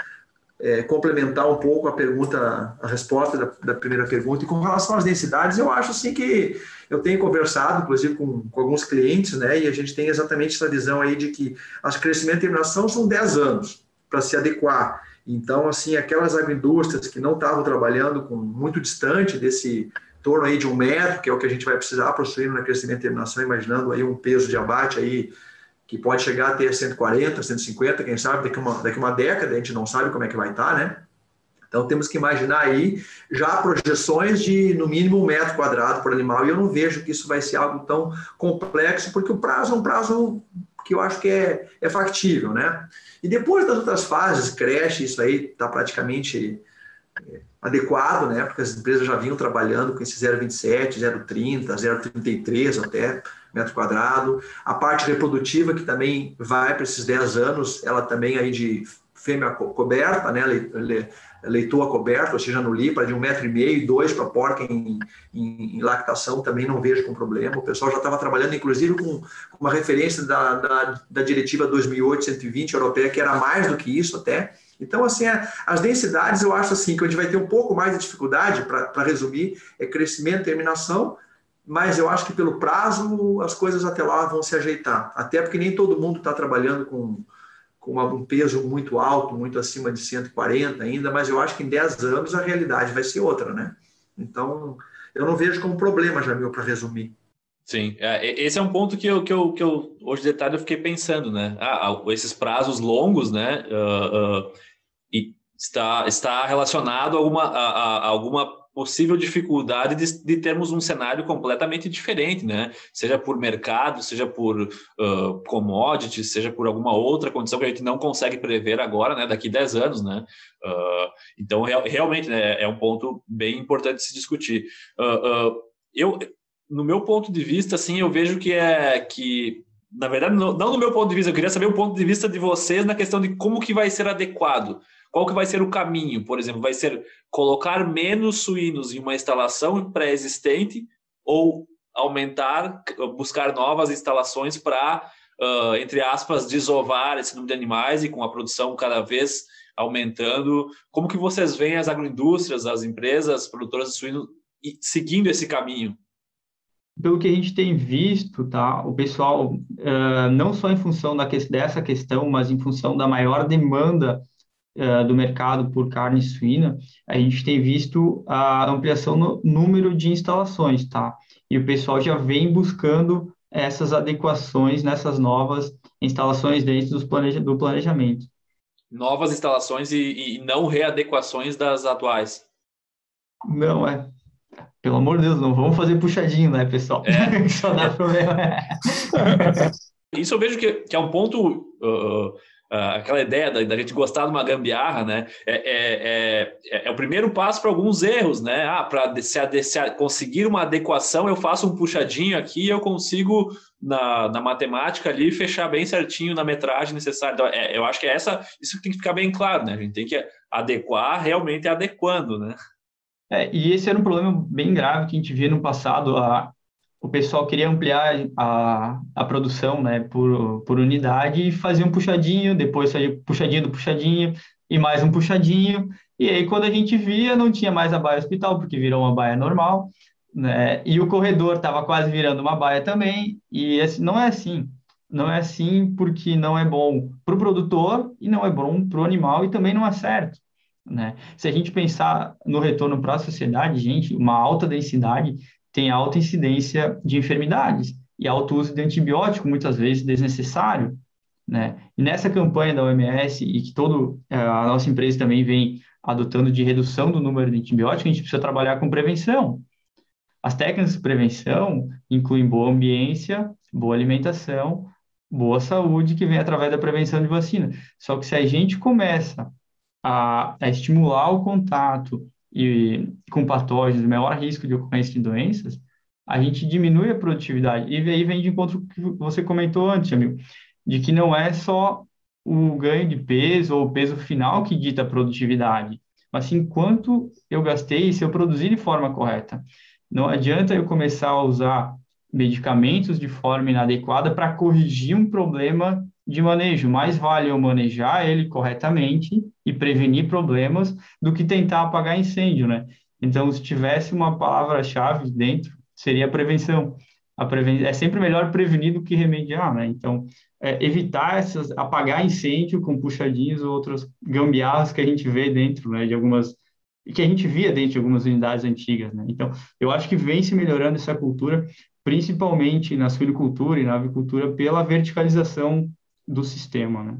é, complementar um pouco a pergunta, a resposta da, da, primeira pergunta, e com relação às densidades, eu acho assim que eu tenho conversado, inclusive, com, com alguns clientes, né, e a gente tem exatamente essa visão aí de que as crescimento e terminação são 10 anos para se adequar. Então, assim, aquelas agroindústrias que não estavam trabalhando com muito distante desse torno aí de um metro, que é o que a gente vai precisar possuir na crescimento e terminação, imaginando aí um peso de abate aí que pode chegar a ter 140, 150, quem sabe daqui uma, daqui uma década, a gente não sabe como é que vai estar, né? Então temos que imaginar aí já projeções de no mínimo um metro quadrado por animal, e eu não vejo que isso vai ser algo tão complexo, porque o prazo é um prazo que eu acho que é, é factível, né? E depois das outras fases, creche, isso aí está praticamente é, adequado, né? Porque as empresas já vinham trabalhando com esse 0,27, 0,30, 0,33 até metro quadrado. A parte reprodutiva, que também vai para esses 10 anos, ela também aí de fêmea coberta, né? leitoa coberta, ou seja, no lípara, de um metro e meio, dois para porca em, em, em, lactação, também não vejo com problema. O pessoal já estava trabalhando, inclusive, com, com uma referência da, da, da diretiva 2008-120 europeia, que era mais do que isso até. Então, assim, é, as densidades, eu acho assim, que a gente vai ter um pouco mais de dificuldade, para resumir, é crescimento e terminação, mas eu acho que pelo prazo as coisas até lá vão se ajeitar. Até porque nem todo mundo está trabalhando com, com um peso muito alto, muito acima de 140 ainda, mas eu acho que em 10 anos a realidade vai ser outra, né? Então, eu não vejo como problema, Jamil, para resumir. Sim, é, esse é um ponto que eu, que eu, que eu hoje de tarde eu fiquei pensando, né? Ah, esses prazos longos, né? Uh, uh, e está, está relacionado a alguma, a, a alguma possível dificuldade de, de, termos um cenário completamente diferente, né? Seja por mercado, seja por uh, commodities, seja por alguma outra condição que a gente não consegue prever agora, né? Daqui 10 anos, né? Uh, então, real, realmente, né, é um ponto bem importante se discutir. Uh, eu, no meu ponto de vista, assim, eu vejo que é que na verdade, não, não no meu ponto de vista, eu queria saber o ponto de vista de vocês na questão de como que vai ser adequado qual que vai ser o caminho? Por exemplo, vai ser colocar menos suínos em uma instalação pré-existente ou aumentar, buscar novas instalações para, uh, entre aspas, desovar esse número de animais e com a produção cada vez aumentando. Como que vocês veem as agroindústrias, as empresas produtoras de suínos seguindo esse caminho? Pelo que a gente tem visto, tá, o pessoal, uh, não só em função da que, dessa questão, mas em função da maior demanda uh, do mercado por carne suína, a gente tem visto a ampliação no número de instalações, tá? E o pessoal já vem buscando essas adequações nessas novas instalações dentro planeja do planejamento. Novas instalações e, e não readequações das atuais. Não, é. Pelo amor de Deus, não vamos fazer puxadinho, né, pessoal? É. <laughs> Só dá problema. <laughs> Isso eu vejo que, que é um ponto Uh, aquela ideia da, da, gente gostar de uma gambiarra, né? É, é, é, é o primeiro passo para alguns erros, né? Ah, para conseguir uma adequação, eu faço um puxadinho aqui e eu consigo, na, na matemática ali, fechar bem certinho na metragem necessária. Então, é, eu acho que é essa, isso tem que ficar bem claro, né? A gente tem que adequar realmente adequando, né? É, e esse era um problema bem grave que a gente via no passado. A, o pessoal queria ampliar a, a produção né, por, por unidade e fazia um puxadinho, depois fazia puxadinho do puxadinho e mais um puxadinho. E aí, quando a gente via, não tinha mais a baia hospital, porque virou uma baia normal, né? E o corredor estava quase virando uma baia também. E esse, não é assim. Não é assim porque não é bom para o produtor e não é bom para o animal e também não é certo. Né? Se a gente pensar no retorno para a sociedade, gente, uma alta densidade tem alta incidência de enfermidades e alto uso de antibiótico, muitas vezes desnecessário. Né? E nessa campanha da OMS, e que toda é, a nossa empresa também vem adotando de redução do número de antibióticos, a gente precisa trabalhar com prevenção. As técnicas de prevenção incluem boa ambiência, boa alimentação, boa saúde, que vem através da prevenção de vacina. Só que se a gente começa a, a estimular o contato e com patógenos, maior risco de ocorrência de doenças, a gente diminui a produtividade. E aí vem de encontro que você comentou antes, amigo, de que não é só o ganho de peso ou o peso final que dita a produtividade, mas sim quanto eu gastei se eu produzir de forma correta. Não adianta eu começar a usar medicamentos de forma inadequada para corrigir um problema de manejo. Mais vale eu manejar ele corretamente e prevenir problemas do que tentar apagar incêndio, né? Então, se tivesse uma palavra-chave dentro, seria prevenção. A preven... É sempre melhor prevenir do que remediar, né? Então, é, evitar essas, apagar incêndio com puxadinhos ou outras gambiarras que a gente vê dentro, né? De algumas que a gente via dentro de algumas unidades antigas, né? Então, eu acho que vem se melhorando essa cultura, principalmente na suinocultura e na avicultura, pela verticalização do sistema, né?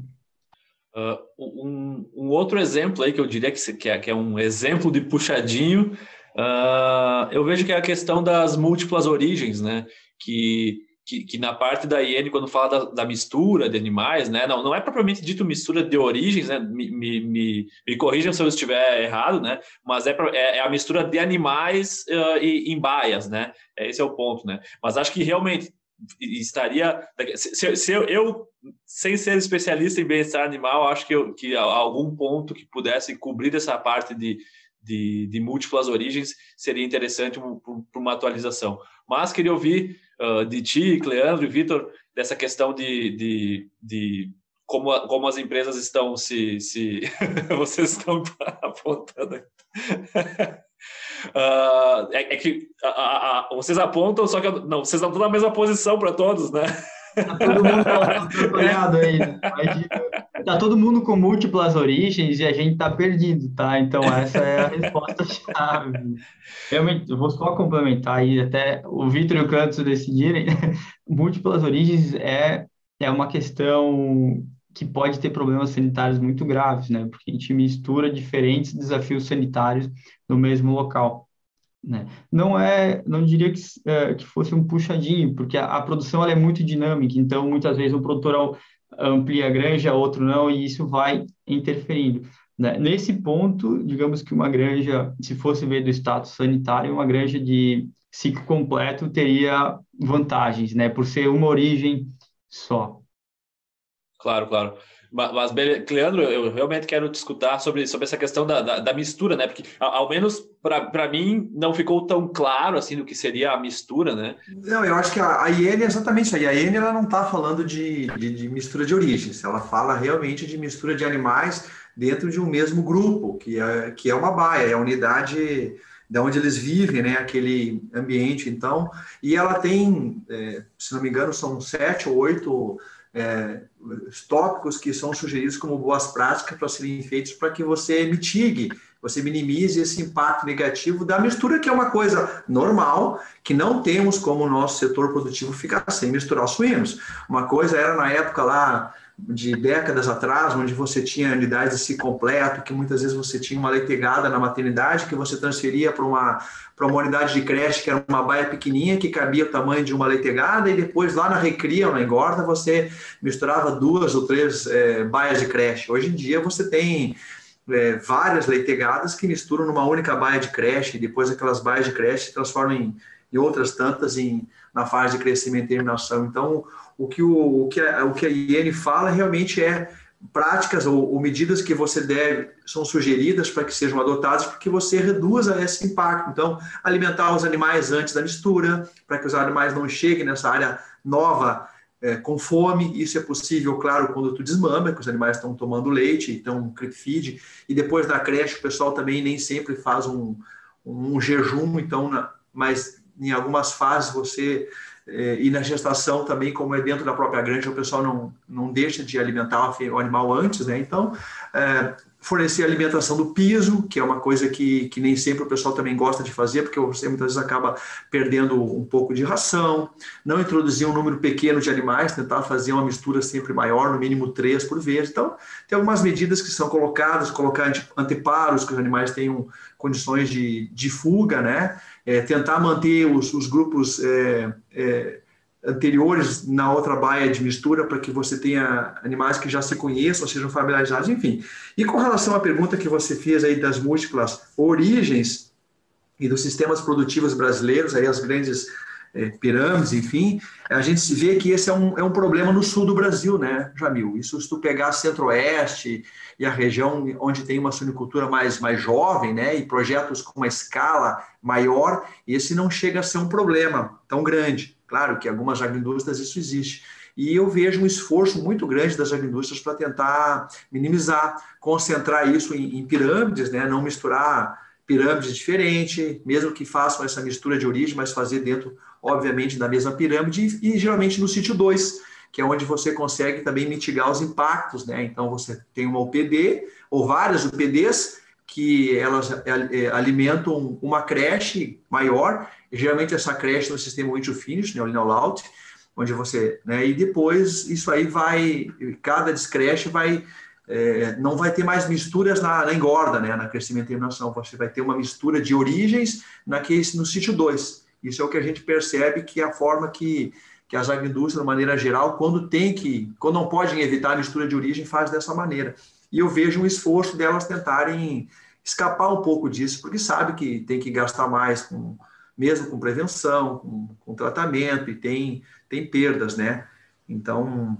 Uh, um, um, outro exemplo aí que eu diria que, que, é, que é um exemplo de puxadinho, uh, eu vejo que é a questão das múltiplas origens, né? Que, que, que na parte da IN, quando fala da, da, mistura de animais, né? Não, não é propriamente dito mistura de origens, né? Me, me, me, me corrijam se eu estiver errado, né? Mas é, é, é a mistura de animais uh, e, em baias, né? Esse é o ponto, né? Mas acho que realmente estaria. Se, se eu, eu, sem ser especialista em bem-estar animal, acho que, eu, que algum ponto que pudesse cobrir essa parte de, de, de múltiplas origens seria interessante para uma atualização. Mas queria ouvir uh, de ti, Cleandro e Vitor, dessa questão de, de, de como, como as empresas estão se. se... <laughs> Vocês estão <laughs> apontando. Uh, é, é, que a, a, vocês apontam, só que não, vocês não estão na mesma posição para todos, né? Tá todo mundo atrapalhado <laughs> aí. Né? Tá todo mundo com múltiplas origens e a gente tá perdido, tá? Então essa é a resposta chave. Realmente, eu vou só complementar aí, até o Vitor e o Cantos decidirem. <laughs> múltiplas origens é, é uma questão que pode ter problemas sanitários muito graves, né? Porque a gente mistura diferentes desafios sanitários no mesmo local. Né? Não é, não diria que, é, que fosse um puxadinho, porque a, a produção é muito dinâmica, então muitas vezes um produtor amplia a granja, outro não, e isso vai interferindo. Né? Nesse ponto, digamos que uma granja, se fosse ver do status sanitário, uma granja de ciclo completo teria vantagens, né? Por ser uma origem só. Claro, claro. Mas, Cleandro, eu realmente quero te escutar sobre, sobre essa questão da, da, da mistura, né? Porque, ao, menos para mim, não ficou tão claro assim do que seria a mistura, né? Não, eu acho que a, a IN é exatamente isso. A IN ela não está falando de, de, de, mistura de origens, ela fala realmente de mistura de animais dentro de um mesmo grupo, que é, que é uma baia, é a unidade de onde eles vivem, né? Aquele ambiente, então. E ela tem, é, se não me engano, são sete ou oito é, tópicos que são sugeridos como boas práticas para serem feitos para que você mitigue você minimize esse impacto negativo da mistura, que é uma coisa normal, que não temos como o nosso setor produtivo ficar sem misturar suínos. Uma coisa era na época lá de décadas atrás, onde você tinha unidades de si completo, que muitas vezes você tinha uma leitegada na maternidade, que você transferia para uma, uma unidade de creche, que era uma baia pequenininha, que cabia o tamanho de uma leitegada, e depois lá na recria, na engorda, você misturava duas ou três é, baias de creche. Hoje em dia você tem é, várias leitegadas que misturam numa única baia de creche, e depois aquelas baias de creche se transformam em, em outras tantas em, na fase de crescimento e terminação. Então, o que, o, o que, a, o que a IN fala realmente é práticas ou, ou, medidas que você deve são sugeridas para que sejam adotadas para que você reduza esse impacto. Então, alimentar os animais antes da mistura, para que os animais não cheguem nessa área nova é, com fome. Isso é possível, claro, quando tu desmama, que os animais estão tomando leite, então creep feed. E depois da creche, o pessoal também nem sempre faz um, um jejum, então, na, mas em algumas fases você é, e na gestação também, como é dentro da própria granja, o pessoal não, não deixa de alimentar o animal antes, né? Então, é, fornecer alimentação do piso, que é uma coisa que, que nem sempre o pessoal também gosta de fazer, porque você muitas vezes acaba perdendo um pouco de ração, não introduzir um número pequeno de animais, tentar fazer uma mistura sempre maior, no mínimo três por vez. Então, tem algumas medidas que são colocadas, colocar anteparos, que os animais tenham condições de, de fuga, né? É, tentar manter os, os grupos é, é, anteriores na outra baia de mistura para que você tenha animais que já se conheçam, sejam familiarizados, enfim. E com relação à pergunta que você fez aí das múltiplas origens e dos sistemas produtivos brasileiros, aí as grandes é, pirâmides, enfim, a gente vê que esse é um, é um problema no sul do Brasil, né, Jamil? Isso se tu pegar centro-oeste e a região onde tem uma suinicultura mais, mais jovem, né, e projetos com uma escala maior, esse não chega a ser um problema tão grande. Claro que algumas agroindústrias isso existe. E eu vejo um esforço muito grande das agroindústrias para tentar minimizar, concentrar isso em, em pirâmides, né, não misturar pirâmides diferentes, mesmo que façam essa mistura de origem, mas fazer dentro obviamente, da mesma pirâmide e, e geralmente no sítio 2, que é onde você consegue também mitigar os impactos, né? Então você tem uma UPD ou várias UPDs que elas é, é, alimentam uma creche maior, geralmente essa creche no sistema Win Finish, né, o Linolaut, onde você, né, e depois isso aí vai, cada descreche vai, é, não vai ter mais misturas na, na, engorda, né, na crescimento e terminação, você vai ter uma mistura de origens naquele, no sítio 2. Isso é o que a gente percebe que é a forma que, que as agroindústrias, de maneira geral, quando tem que, quando não podem evitar a mistura de origem, faz dessa maneira. E eu vejo um esforço delas tentarem escapar um pouco disso, porque sabe que tem que gastar mais com mesmo com prevenção, com, com tratamento e tem tem perdas, né? Então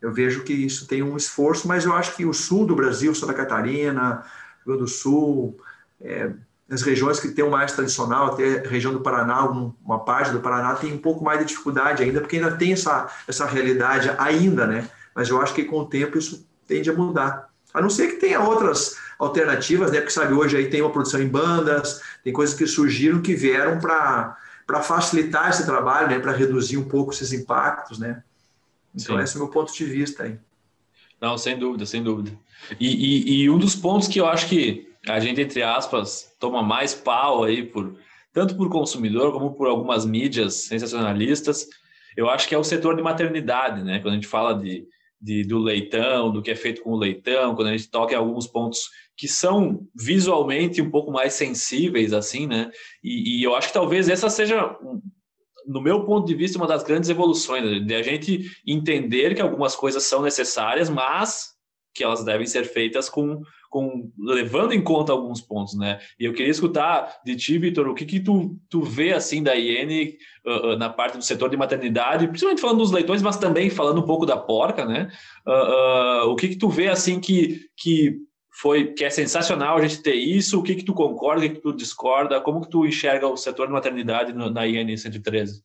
eu vejo que isso tem um esforço, mas eu acho que o sul do Brasil, Santa Catarina, Rio Grande do Sul, é, nas regiões que tem o mais tradicional, até a região do Paraná, uma parte do Paraná tem um pouco mais de dificuldade ainda, porque ainda tem essa, essa realidade ainda, né? Mas eu acho que com o tempo isso tende a mudar. A não ser que tenha outras alternativas, né? Porque sabe, hoje aí tem uma produção em bandas, tem coisas que surgiram que vieram para facilitar esse trabalho, né? Para reduzir um pouco esses impactos, né? Então, Sim. esse é o meu ponto de vista aí. Não, sem dúvida, sem dúvida. E, e, e um dos pontos que eu acho que a gente, entre aspas, toma mais pau aí por tanto por consumidor como por algumas mídias sensacionalistas. Eu acho que é o setor de maternidade, né? Quando a gente fala de, de, do leitão, do que é feito com o leitão, quando a gente toca em alguns pontos que são visualmente um pouco mais sensíveis, assim, né? E, e eu acho que talvez essa seja, no meu ponto de vista, uma das grandes evoluções, né? de a gente entender que algumas coisas são necessárias, mas que elas devem ser feitas com com, levando em conta alguns pontos, né? E eu queria escutar de ti, Vitor, o que que tu, tu vê, assim, da IN uh, uh, na parte do setor de maternidade, principalmente falando dos leitões, mas também falando um pouco da porca, né? Uh, o que que tu vê, assim, que, que foi, que é sensacional a gente ter isso, o que que tu concorda, o que que tu discorda, como que tu enxerga o setor de maternidade no, na IN 113?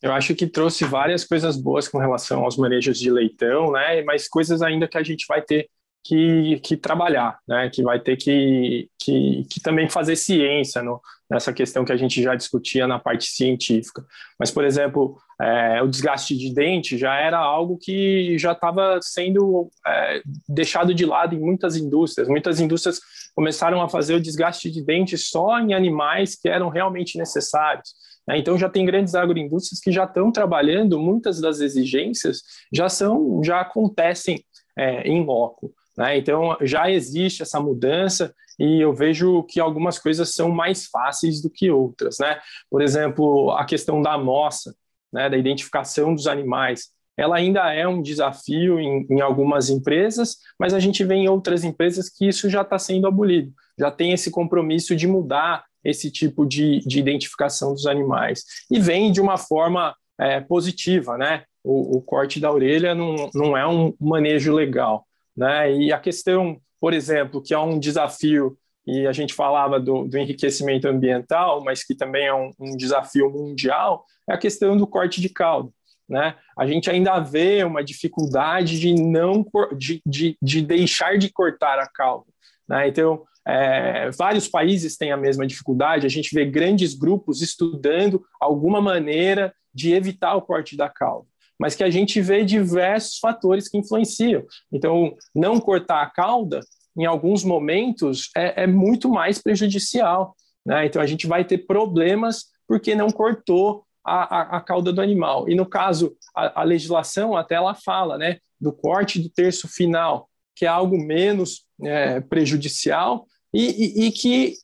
Eu acho que trouxe várias coisas boas com relação aos manejos de leitão, né? Mas coisas ainda que a gente vai ter que, que trabalhar, né? que vai ter que, que, que também fazer ciência no, nessa questão que a gente já discutia na parte científica. Mas, por exemplo, é, o desgaste de dente já era algo que já estava sendo é, deixado de lado em muitas indústrias. Muitas indústrias começaram a fazer o desgaste de dente só em animais que eram realmente necessários. Né? Então já tem grandes agroindústrias que já estão trabalhando, muitas das exigências já são, já acontecem é, em loco. Né? Então, já existe essa mudança e eu vejo que algumas coisas são mais fáceis do que outras. Né? Por exemplo, a questão da amostra, né, da identificação dos animais, ela ainda é um desafio em, em, algumas empresas, mas a gente vê em outras empresas que isso já está sendo abolido, já tem esse compromisso de mudar esse tipo de, de identificação dos animais. E vem de uma forma é, positiva, né? O, o, corte da orelha não, não é um manejo legal. Né? E a questão, por exemplo, que é um desafio, e a gente falava do, do enriquecimento ambiental, mas que também é um, um, desafio mundial, é a questão do corte de caldo. Né? A gente ainda vê uma dificuldade de não de, de, de deixar de cortar a cauda. Né? Então, é, vários países têm a mesma dificuldade. A gente vê grandes grupos estudando alguma maneira de evitar o corte da cauda mas que a gente vê diversos fatores que influenciam. Então, não cortar a cauda, em alguns momentos, é, é muito mais prejudicial. Né? Então, a gente vai ter problemas porque não cortou a, a, a cauda do animal. E no caso, a, a, legislação até ela fala né, do corte do terço final, que é algo menos é, prejudicial e, e, e que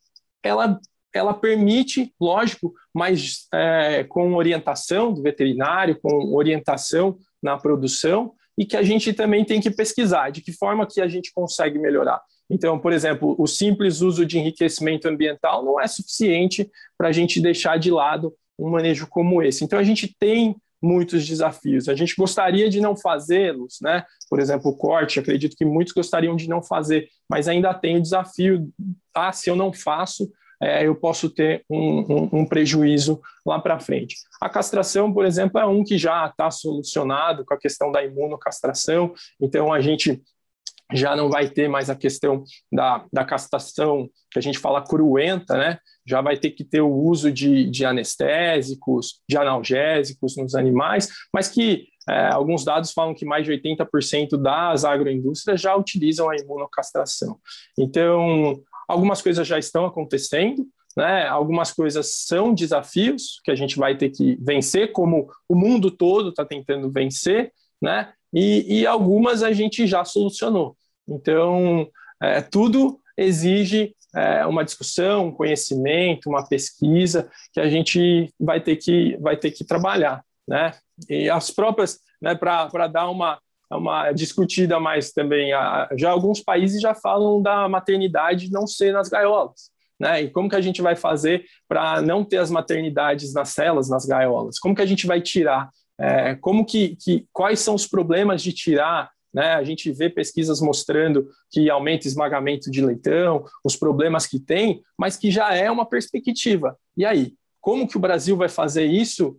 ela ela permite, lógico, mas é, com orientação do veterinário, com orientação na produção, e que a gente também tem que pesquisar de que forma que a gente consegue melhorar. Então, por exemplo, o simples uso de enriquecimento ambiental não é suficiente para a gente deixar de lado um manejo como esse. Então, a gente tem muitos desafios. A gente gostaria de não fazê-los, né? Por exemplo, o corte, acredito que muitos gostariam de não fazer, mas ainda tem o desafio, ah, se eu não faço, é, eu posso ter um, um, um prejuízo lá para frente. A castração, por exemplo, é um que já está solucionado com a questão da imunocastração, então a gente já não vai ter mais a questão da, da castração, que a gente fala cruenta, né? Já vai ter que ter o uso de, de anestésicos, de analgésicos nos animais, mas que é, alguns dados falam que mais de 80% das agroindústrias já utilizam a imunocastração. Então, Algumas coisas já estão acontecendo, né? Algumas coisas são desafios que a gente vai ter que vencer, como o mundo todo está tentando vencer, né? E, e, algumas a gente já solucionou. Então, é, tudo exige é, uma discussão, um conhecimento, uma pesquisa que a gente vai ter que, vai ter que trabalhar, né? E as próprias, né, para dar uma, é uma discutida mais também. Já alguns países já falam da maternidade não ser nas gaiolas. Né? E como que a gente vai fazer para não ter as maternidades nas celas, nas gaiolas? Como que a gente vai tirar? É, como que, que, quais são os problemas de tirar? Né? A gente vê pesquisas mostrando que aumenta esmagamento de leitão, os problemas que tem, mas que já é uma perspectiva. E aí, como que o Brasil vai fazer isso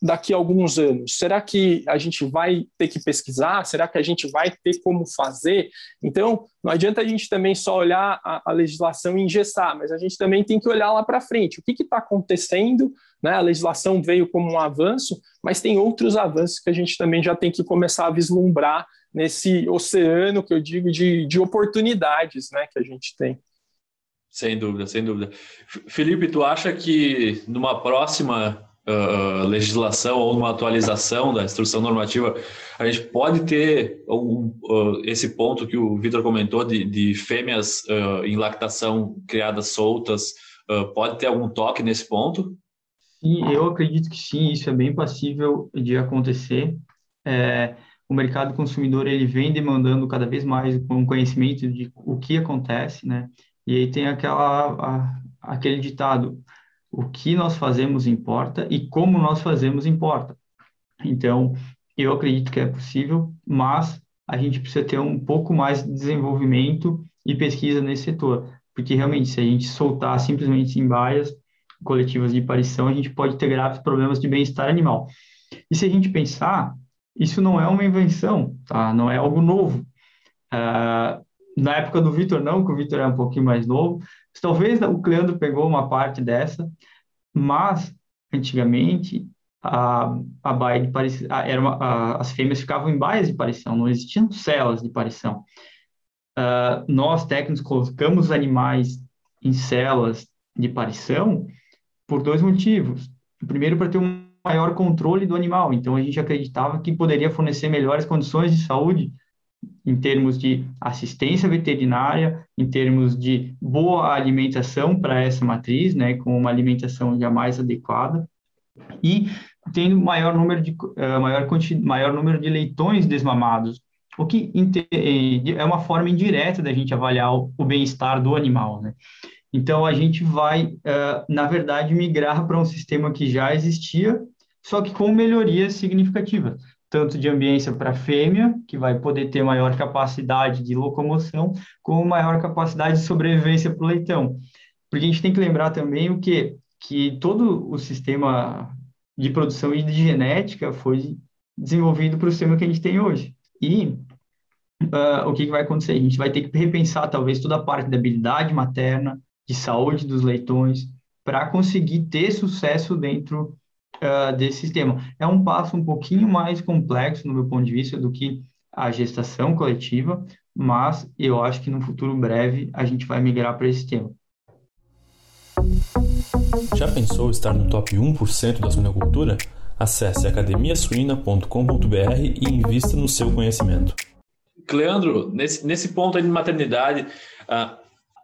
daqui a alguns anos? Será que a gente vai ter que pesquisar? Será que a gente vai ter como fazer? Então, não adianta a gente também só olhar a, a legislação e engessar, mas a gente também tem que olhar lá para frente. O que está acontecendo? Né? A legislação veio como um avanço, mas tem outros avanços que a gente também já tem que começar a vislumbrar nesse oceano que eu digo de, de oportunidades né, que a gente tem. Sem dúvida, sem dúvida. Felipe, tu acha que numa próxima uh, legislação ou numa atualização da instrução normativa, a gente pode ter uh, esse ponto que o Vitor comentou de, de fêmeas uh, em lactação criadas soltas, pode ter algum toque nesse ponto? Sim, eu acredito que sim, isso é bem passível de acontecer. É, o mercado consumidor ele vem demandando cada vez mais um conhecimento de o que acontece, né? E aí tem aquela, a, aquele ditado, o que nós fazemos importa e como nós fazemos importa. Então, eu acredito que é possível, mas a gente precisa ter um pouco mais de desenvolvimento e pesquisa nesse setor, porque realmente, se a gente soltar simplesmente em baias coletivas de parição, a gente pode ter graves problemas de bem-estar animal. E se a gente pensar, isso não é uma invenção, tá? Não é algo novo. Uh, na época do Vitor, não, que o Vitor é um pouquinho mais novo. Talvez o Cleandro pegou uma parte dessa, mas antigamente a, a baia de parição, era uma, a, as fêmeas ficavam em baias de parição, não existiam celas de parição. Uh, nós, técnicos, colocamos animais em celas de parição por dois motivos. O primeiro, para ter um maior controle do animal. Então, a gente acreditava que poderia fornecer melhores condições de saúde em termos de assistência veterinária, em termos de boa alimentação para essa matriz, né, com uma alimentação já mais adequada, e tendo maior número de uh, maior, maior número de leitões desmamados, o que é uma forma indireta da gente avaliar o, o bem-estar do animal, né? Então a gente vai, uh, na verdade, migrar para um sistema que já existia, só que com melhorias significativas tanto de ambiência para fêmea, que vai poder ter maior capacidade de locomoção, como maior capacidade de sobrevivência para o leitão. Porque a gente tem que lembrar também o que que todo o sistema de produção e de genética foi desenvolvido para o sistema que a gente tem hoje. E uh, o que, que vai acontecer? A gente vai ter que repensar talvez toda a parte da habilidade materna, de saúde dos leitões, para conseguir ter sucesso dentro uh, desse sistema. É um passo um pouquinho mais complexo, no meu ponto de vista, do que a gestação coletiva, mas eu acho que no futuro breve a gente vai migrar para esse sistema. Já pensou estar no top 1% da suinocultura? Acesse academiasuina.com.br e invista no seu conhecimento. Cleandro, nesse, nesse ponto aí de maternidade, uh,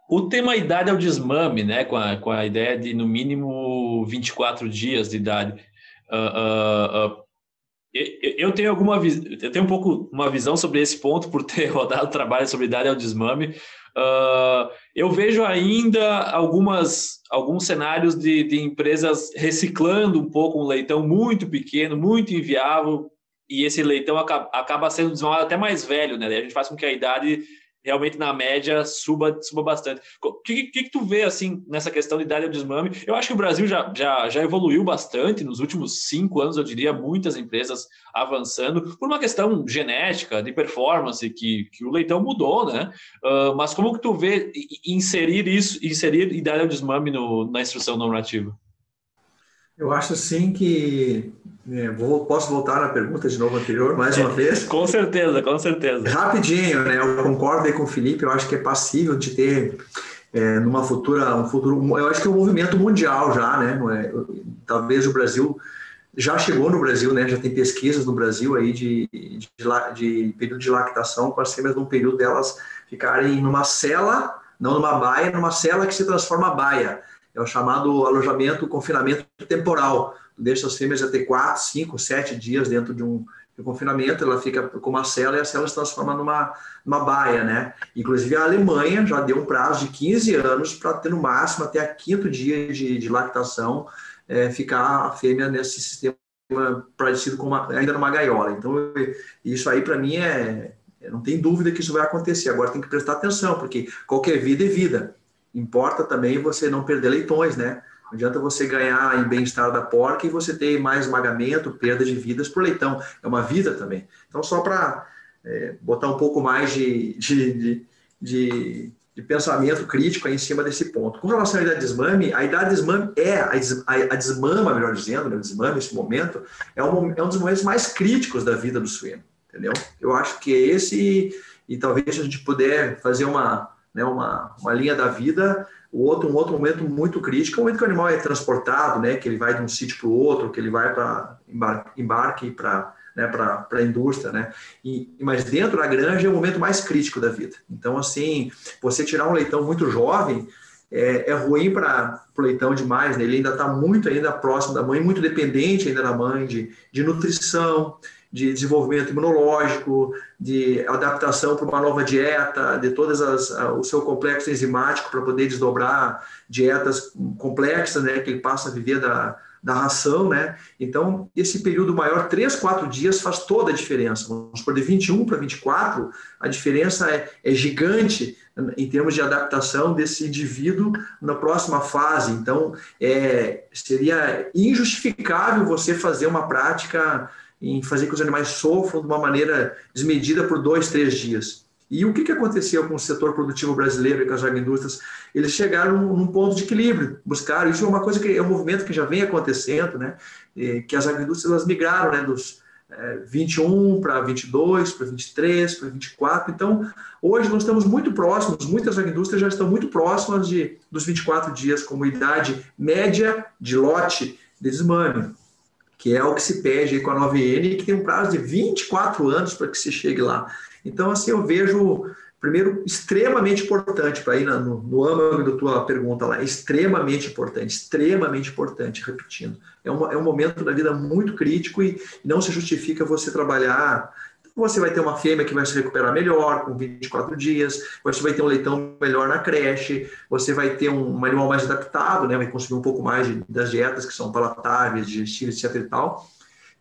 o tema idade é o desmame, né? Com a, com a ideia de no mínimo 24 dias de idade. Uh, uh, eu tenho alguma eu tenho um pouco uma visão sobre esse ponto por ter <laughs> rodado trabalho sobre idade ao desmame. eu vejo ainda algumas alguns cenários de, de empresas reciclando um pouco um leitão muito pequeno, muito inviável, e esse leitão acaba, acaba sendo desmamado até mais velho, né? A gente faz com que a idade realmente na média suba, suba bastante. O que, que, que, tu vê assim nessa questão de idade ao desmame? Eu acho que o Brasil já, já, já evoluiu bastante nos últimos cinco anos, eu diria, muitas empresas avançando por uma questão genética, de performance, que, que o leitão mudou, né? Uh, mas como que tu vê inserir isso, inserir idade ao desmame no, na instrução normativa? Eu acho sim que é, vou, posso voltar na pergunta de novo anterior, mais uma vez? com certeza, com certeza. Rapidinho, né? Eu concordo aí com o Felipe, eu acho que é passível de ter é, numa futura, um futuro, eu acho que é um movimento mundial já, né? É, talvez o Brasil já chegou no Brasil, né? Já tem pesquisas no Brasil aí de, de, de período de lactação com as fêmeas num período delas ficarem numa cela, não numa baia, numa cela que se transforma baia é o chamado alojamento, confinamento temporal. Tu deixa as fêmeas até 4, 5, 7 dias dentro de um, de confinamento, ela fica com uma cela e a cela se transforma numa, numa baia, né? Inclusive a Alemanha já deu um prazo de 15 anos para ter no máximo até a quinto dia de, de lactação é, ficar a fêmea nesse sistema parecido com uma, ainda numa gaiola. Então, isso aí para mim é, não tem dúvida que isso vai acontecer. Agora tem que prestar atenção, porque qualquer vida é vida importa também você não perder leitões, né? Não adianta você ganhar em bem-estar da porca e você ter mais esmagamento, perda de vidas por leitão. É uma vida também. Então, só para é, botar um pouco mais de, de, de, de, de pensamento crítico em cima desse ponto. Com relação à idade de desmame, a idade de desmame é, a, a desmama, melhor dizendo, né, o desmame, esse momento, é um, é um dos momentos mais críticos da vida do suíno, entendeu? Eu acho que é esse, e talvez a gente puder fazer uma né, uma, uma linha da vida. O outro, um outro momento muito crítico é o momento que o animal é transportado, né, que ele vai de um sítio para o outro, que ele vai para embarque, para né, para a indústria, né? E, mas dentro da granja é o momento mais crítico da vida. Então, assim, você tirar um leitão muito jovem é, é ruim para o leitão demais, né? Ele ainda está muito ainda próximo da mãe, muito dependente ainda da mãe de, de nutrição, de desenvolvimento imunológico, de adaptação para uma nova dieta, de todas as o seu complexo enzimático para poder desdobrar dietas complexas, né, que ele passa a viver da, da ração, né? Então, esse período maior, 3, 4 dias, faz toda a diferença. Vamos por de 21 para 24, a diferença é, é gigante em termos de adaptação desse indivíduo na próxima fase. Então, é, seria injustificável você fazer uma prática em fazer que os animais sofram de uma maneira desmedida por dois, três dias. E o que, que aconteceu com o setor produtivo brasileiro e com as agroindústrias? Eles chegaram num ponto de equilíbrio, buscaram, isso é uma coisa que é um movimento que já vem acontecendo, né? que as agroindústrias elas migraram né, dos é, 21 para 22, para 23, para 24. Então, hoje nós estamos muito próximos, muitas agroindústrias já estão muito próximas de, dos 24 dias como idade média de lote de desmame, que é o que se pede com a 9N, que tem um prazo de 24 anos para que se chegue lá. Então, assim, eu vejo Primeiro, extremamente importante para ir no, no âmago da tua pergunta lá, extremamente importante, extremamente importante, repetindo. É um, é um momento da vida muito crítico e não se justifica você trabalhar. Você vai ter uma fêmea que vai se recuperar melhor, com 24 dias, você vai ter um leitão melhor na creche, você vai ter um, um animal mais adaptado, né, vai consumir um pouco mais de, das dietas que são palatáveis, digestivas, etc. e tal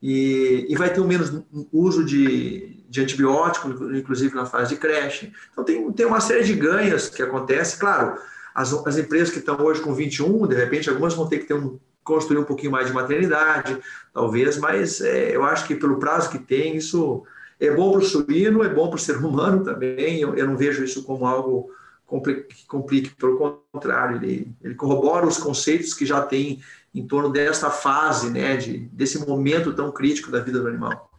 e, e vai ter um menos uso de, de antibiótico, inclusive na fase de creche. Então, tem, tem uma série de ganhos que acontece. Claro, as, as empresas que estão hoje com 21, de repente, algumas vão ter que ter um, construir um pouquinho mais de maternidade, talvez, mas é, eu acho que pelo prazo que tem, isso é bom para o suíno, é bom para o ser humano também. Eu, eu não vejo isso como algo que complique, pelo contrário, ele, ele corrobora os conceitos que já tem em torno dessa fase, né, de, desse momento tão crítico da vida do animal.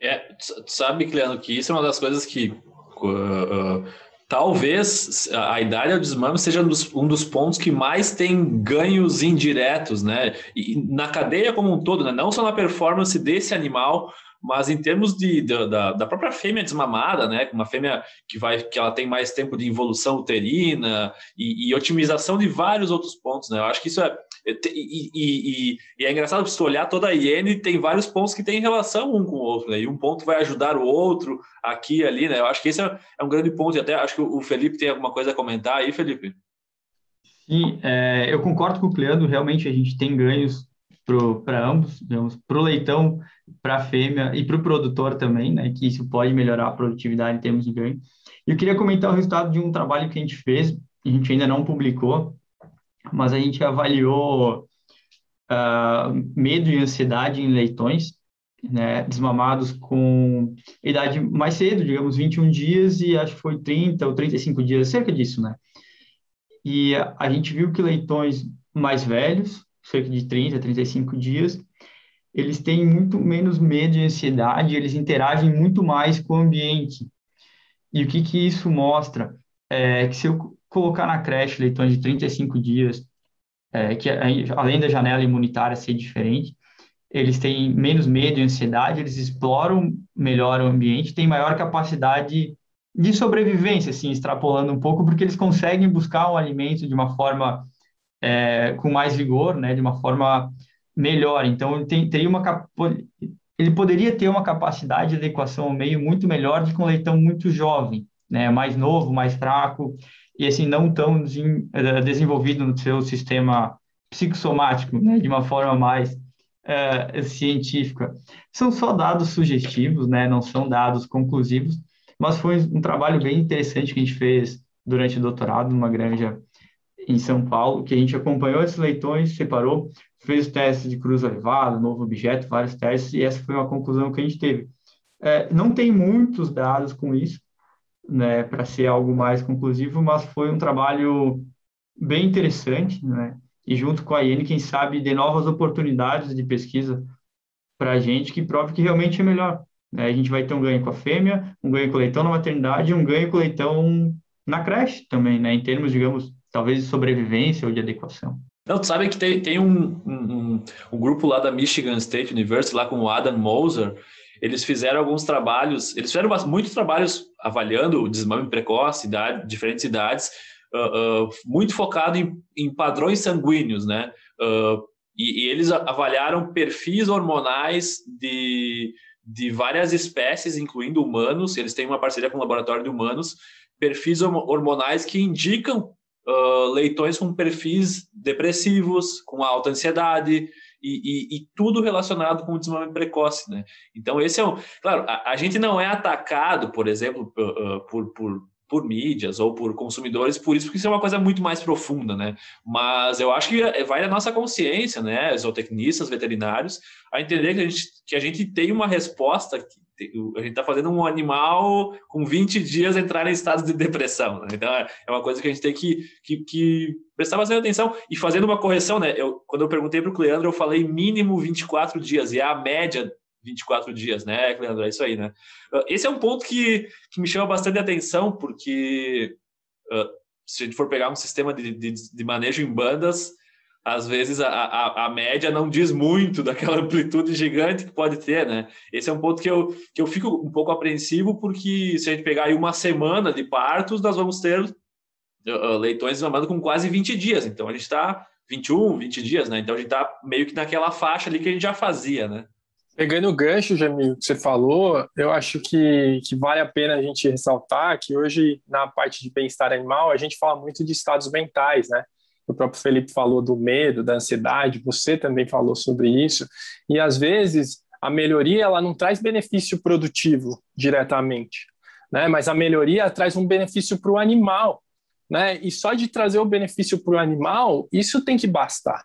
É, sabe, Cleano, que isso é uma das coisas que uh, uh, talvez a idade ao desmame seja um dos, um dos, pontos que mais tem ganhos indiretos, né? E na cadeia como um todo, né? não só na performance desse animal, mas em termos de, de da, da, própria fêmea desmamada, né, uma fêmea que vai que ela tem mais tempo de involução uterina e, e otimização de vários outros pontos, né? Eu acho que isso é e, e, e, é engraçado se olhar toda a iene tem vários pontos que têm relação um com o outro, né? E um ponto vai ajudar o outro aqui ali, né? Eu acho que esse é, é um grande ponto e até acho que o Felipe tem alguma coisa a comentar aí, Felipe. Sim, é, eu concordo com o Cleandro, realmente a gente tem ganhos para ambos, para o leitão, para a fêmea e para o produtor também, né, que isso pode melhorar a produtividade em termos de ganho. E eu queria comentar o resultado de um trabalho que a gente fez, a gente ainda não publicou, mas a gente avaliou uh, medo e ansiedade em leitões, né, desmamados com idade mais cedo, digamos 21 dias, e acho que foi 30 ou 35 dias, cerca disso, né? E a gente viu que leitões mais velhos, cerca de 30, 35 dias, eles têm muito menos medo e ansiedade, eles interagem muito mais com o ambiente. E o que que isso mostra? É que se eu colocar na creche leitões de 35 dias, é, que além da janela imunitária ser diferente, eles têm menos medo e ansiedade, eles exploram melhor o ambiente, têm maior capacidade de sobrevivência, assim, extrapolando um pouco, porque eles conseguem buscar um alimento de uma forma é, com mais vigor, né, de uma forma melhor. Então, ele tem, teria uma ele poderia ter uma capacidade de adequação ao meio muito melhor do que um leitão muito jovem, né, mais novo, mais fraco e assim não tão eh, desenvolvido no seu sistema psicossomático, né, de uma forma mais uh, científica. São só dados sugestivos, né, não são dados conclusivos, mas foi um trabalho bem interessante que a gente fez durante o doutorado numa granja em São Paulo, que a gente acompanhou esses leitões, separou, fez testes de cruz elevada, novo objeto, vários testes, e essa foi uma conclusão que a gente teve. É, não tem muitos dados com isso, né, para ser algo mais conclusivo, mas foi um trabalho bem interessante, né, e junto com a IN, quem sabe, de novas oportunidades de pesquisa para a gente que prove que realmente é melhor. Né? A gente vai ter um ganho com a fêmea, um ganho com o leitão na maternidade e um ganho com o leitão na creche também, né, em termos, digamos, talvez de sobrevivência ou de adequação. Não, tu sabe que tem, tem um, um, um, grupo lá da Michigan State University, lá com o Adam Moser, eles fizeram alguns trabalhos, eles fizeram muitos trabalhos avaliando o desmame precoce, idade, diferentes idades, uh, uh, muito focado em, em, padrões sanguíneos, né? Uh, e, e, eles avaliaram perfis hormonais de, de várias espécies, incluindo humanos, eles têm uma parceria com o laboratório de humanos, perfis hormonais que indicam uh, leitões com perfis depressivos, com alta ansiedade, e, e, e, tudo relacionado com o desmame precoce, né? Então, esse é um... Claro, a, a gente não é atacado, por exemplo, por, por, por mídias ou por consumidores, por isso, porque isso é uma coisa muito mais profunda, né? Mas eu acho que é, vai da nossa consciência, né? Zootecnistas, veterinários, a entender que a gente, que a gente tem uma resposta a gente está fazendo um animal com 20 dias entrar em estado de depressão. Né? Então, é, é uma coisa que a gente tem que, que, que prestar bastante atenção. E fazendo uma correção, né? Eu, quando eu perguntei para o Cleandro, eu falei mínimo 24 dias, e é a média 24 dias, né, Cleandro? É isso aí, né? Ah, esse é um ponto que, que me chama bastante atenção, porque uh, se a gente for pegar um sistema de, de, de manejo em bandas, às vezes a, a, a, média não diz muito daquela <laughs> amplitude gigante que pode ter, né? Esse é um ponto que eu, que eu fico um pouco apreensivo, porque se a gente pegar aí uma semana de partos, nós vamos ter uh, leitões mamando com quase 20 dias. Então a gente está 21, 20 dias, né? Então a gente está meio que naquela faixa ali que a gente já fazia, né? Pegando o gancho, Jamil, que você falou, eu acho que, que vale a pena a gente ressaltar que hoje, na parte de bem-estar animal, a gente fala muito de estados mentais, né? O próprio Felipe falou do medo, da ansiedade, você também falou sobre isso. E às vezes a melhoria ela não traz benefício produtivo diretamente, né? Mas a melhoria traz um benefício para o animal, né? E só de trazer o benefício para o animal, isso tem que bastar.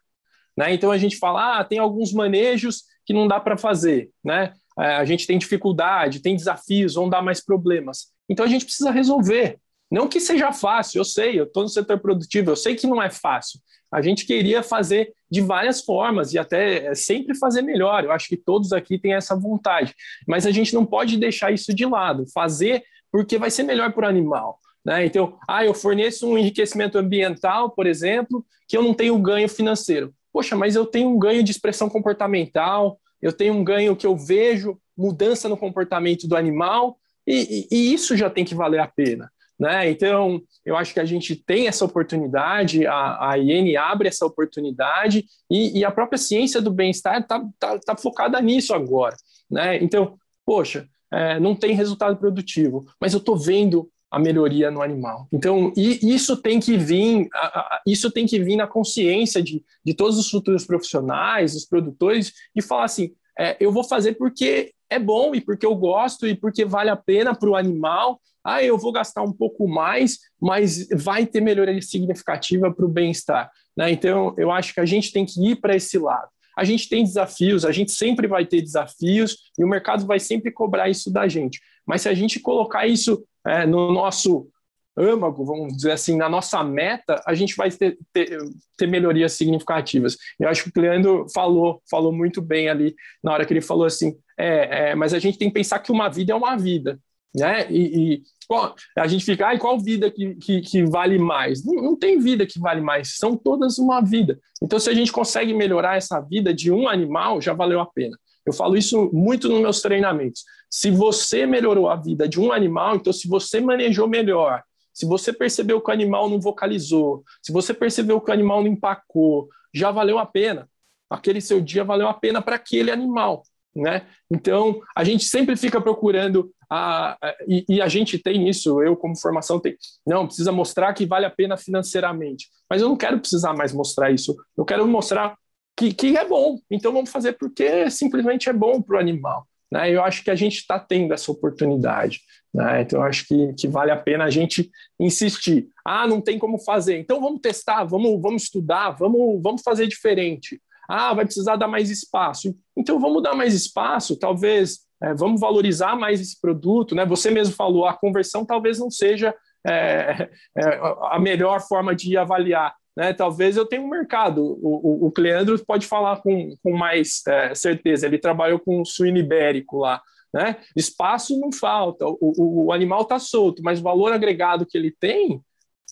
Né? Então a gente fala, ah, tem alguns manejos que não dá para fazer, né? É, a gente tem dificuldade, tem desafios, vão dar mais problemas. Então a gente precisa resolver. Não que seja fácil, eu sei, eu estou no setor produtivo, eu sei que não é fácil. A gente queria fazer de várias formas e até é, sempre fazer melhor. Eu acho que todos aqui têm essa vontade. Mas a gente não pode deixar isso de lado. Fazer porque vai ser melhor para o animal. Né? Então, ah, eu forneço um enriquecimento ambiental, por exemplo, que eu não tenho ganho financeiro. Poxa, mas eu tenho um ganho de expressão comportamental, eu tenho um ganho que eu vejo mudança no comportamento do animal, e, e, e isso já tem que valer a pena. Né? Então, eu acho que a gente tem essa oportunidade, a, a IN abre essa oportunidade, e, e a própria ciência do bem-estar está tá, tá focada nisso agora. Né? Então, poxa, é, não tem resultado produtivo, mas eu estou vendo a melhoria no animal. Então, isso tem que vir, isso tem que vir na consciência de, de todos os futuros profissionais, os produtores, e falar assim: é, eu vou fazer porque é bom e porque eu gosto e porque vale a pena para o animal ah, eu vou gastar um pouco mais, mas vai ter melhoria significativa para o bem-estar. Né? Então, eu acho que a gente tem que ir para esse lado. A gente tem desafios, a gente sempre vai ter desafios e o mercado vai sempre cobrar isso da gente. Mas se a gente colocar isso é, no nosso âmago, vamos dizer assim, na nossa meta, a gente vai ter, ter, ter, melhorias significativas. Eu acho que o Cleandro falou, falou muito bem ali na hora que ele falou assim, é, é, mas a gente tem que pensar que uma vida é uma vida né? E, e qual, a gente fica, ai, qual vida que, que, que vale mais? Não, não, tem vida que vale mais, são todas uma vida. Então, se a gente consegue melhorar essa vida de um animal, já valeu a pena. Eu falo isso muito nos meus treinamentos. Se você melhorou a vida de um animal, então se você manejou melhor, se você percebeu que o animal não vocalizou, se você percebeu que o animal não empacou, já valeu a pena. Aquele seu dia valeu a pena para aquele animal. Né? Então, a gente sempre fica procurando a, e, e, a gente tem isso, eu como formação tem, não, precisa mostrar que vale a pena financeiramente, mas eu não quero precisar mais mostrar isso, eu quero mostrar que, que é bom, então vamos fazer porque simplesmente é bom para o animal. Né? Eu acho que a gente está tendo essa oportunidade, né? então eu acho que, que vale a pena a gente insistir. Ah, não tem como fazer, então vamos testar, vamos, vamos estudar, vamos, vamos fazer diferente. Ah, vai precisar dar mais espaço. Então vamos dar mais espaço, talvez é, vamos valorizar mais esse produto, né? Você mesmo falou, a conversão talvez não seja é, é, a melhor forma de avaliar. Né? Talvez eu tenha um mercado. O, o, o Cleandro pode falar com, com mais é, certeza. Ele trabalhou com o suíno ibérico lá. Né? Espaço não falta, o, o, o animal está solto, mas o valor agregado que ele tem,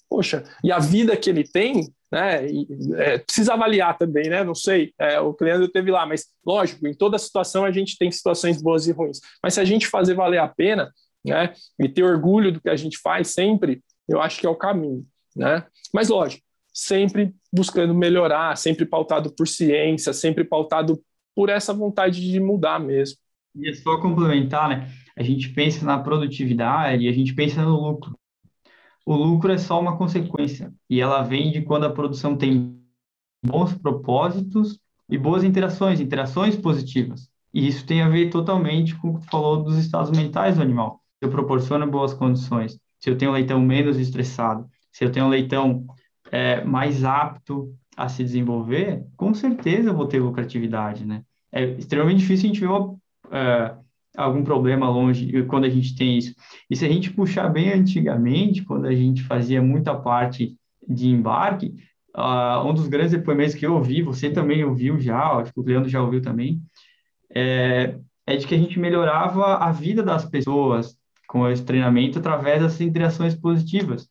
poxa, e a vida que ele tem, né? E, é, precisa avaliar também, né? Não sei, é, o Cleandro teve lá, mas lógico, em toda situação a gente tem situações boas e ruins. Mas se a gente fazer valer a pena, né? E ter orgulho do que a gente faz sempre, eu acho que é o caminho, né? Mas lógico, sempre buscando melhorar, sempre pautado por ciência, sempre pautado por essa vontade de mudar mesmo. E é só complementar, né? A gente pensa na produtividade, a gente pensa no lucro o lucro é só uma consequência e ela vem de quando a produção tem bons propósitos e boas interações, interações positivas. E isso tem a ver totalmente com o que tu falou dos estados mentais do animal. Se eu proporciono boas condições, se eu tenho um leitão menos estressado, se eu tenho um leitão é, mais apto a se desenvolver, com certeza eu vou ter lucratividade, né? É extremamente difícil a gente ver uma, é, algum problema longe quando a gente tem isso. E se a gente puxar bem antigamente, quando a gente fazia muita parte de embarque, uh, um dos grandes depoimentos que eu ouvi, você também ouviu já, acho que o Leandro já ouviu também, é, é de que a gente melhorava a vida das pessoas com esse treinamento através das interações positivas.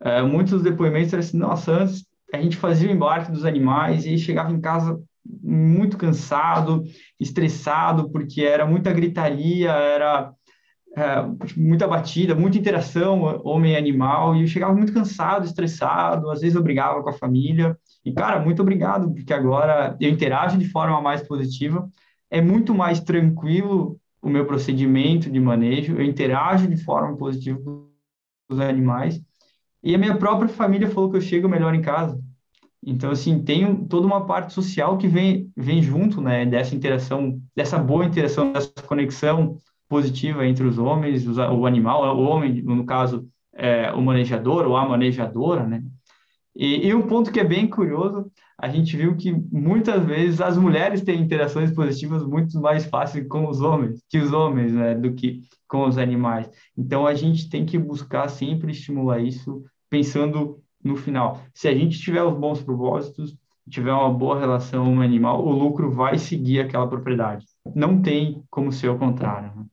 É, muitos depoimentos eram assim, nossa, antes a gente fazia o embarque dos animais e chegava em casa muito cansado, estressado, porque era muita gritaria, era é, muita batida, muita interação homem-animal, e eu chegava muito cansado, estressado, às vezes eu brigava com a família. E, cara, muito obrigado, porque agora eu interajo de forma mais positiva, é muito mais tranquilo o meu procedimento de manejo, eu interajo de forma positiva com os animais, e a minha própria família falou que eu chego melhor em casa. Então, assim, tem toda uma parte social que vem, vem junto, né, dessa interação, dessa boa interação, dessa conexão positiva entre os homens, o animal, o homem, no caso, é, o manejador ou a manejadora, né. E, e um ponto que é bem curioso, a gente viu que muitas vezes as mulheres têm interações positivas muito mais fáceis com os homens, que os homens, né, do que com os animais. Então, a gente tem que buscar sempre estimular isso, pensando no final. Se a gente tiver os bons propósitos, tiver uma boa relação com o animal, o lucro vai seguir aquela propriedade. Não tem como ser o contrário. Né?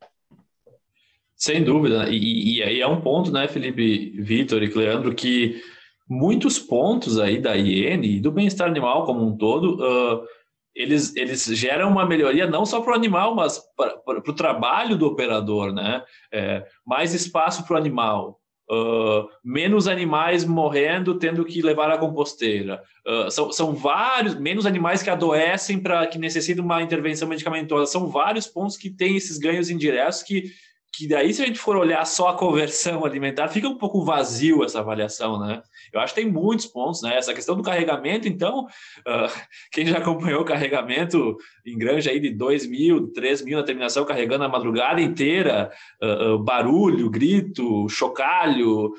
Sem dúvida. E, aí é um ponto, né, Felipe, Vitor e Cleandro, que muitos pontos aí da IN e do bem-estar animal como um todo, uh, eles, eles geram uma melhoria não só para o animal, mas para o trabalho do operador, né? É, mais espaço para o animal, Uh, menos animais morrendo tendo que levar a composteira. Uh, são, são vários, menos animais que adoecem para que necessitam uma intervenção medicamentosa. São vários pontos que têm esses ganhos indiretos que, que daí, se a gente for olhar só a conversão alimentar, fica um pouco vazio essa avaliação, né? Eu acho que tem muitos pontos, né? Essa questão do carregamento, então, uh, quem já acompanhou o carregamento em granja aí de 2 mil, 3 mil na terminação, carregando a madrugada inteira, uh, uh, barulho, grito, chocalho,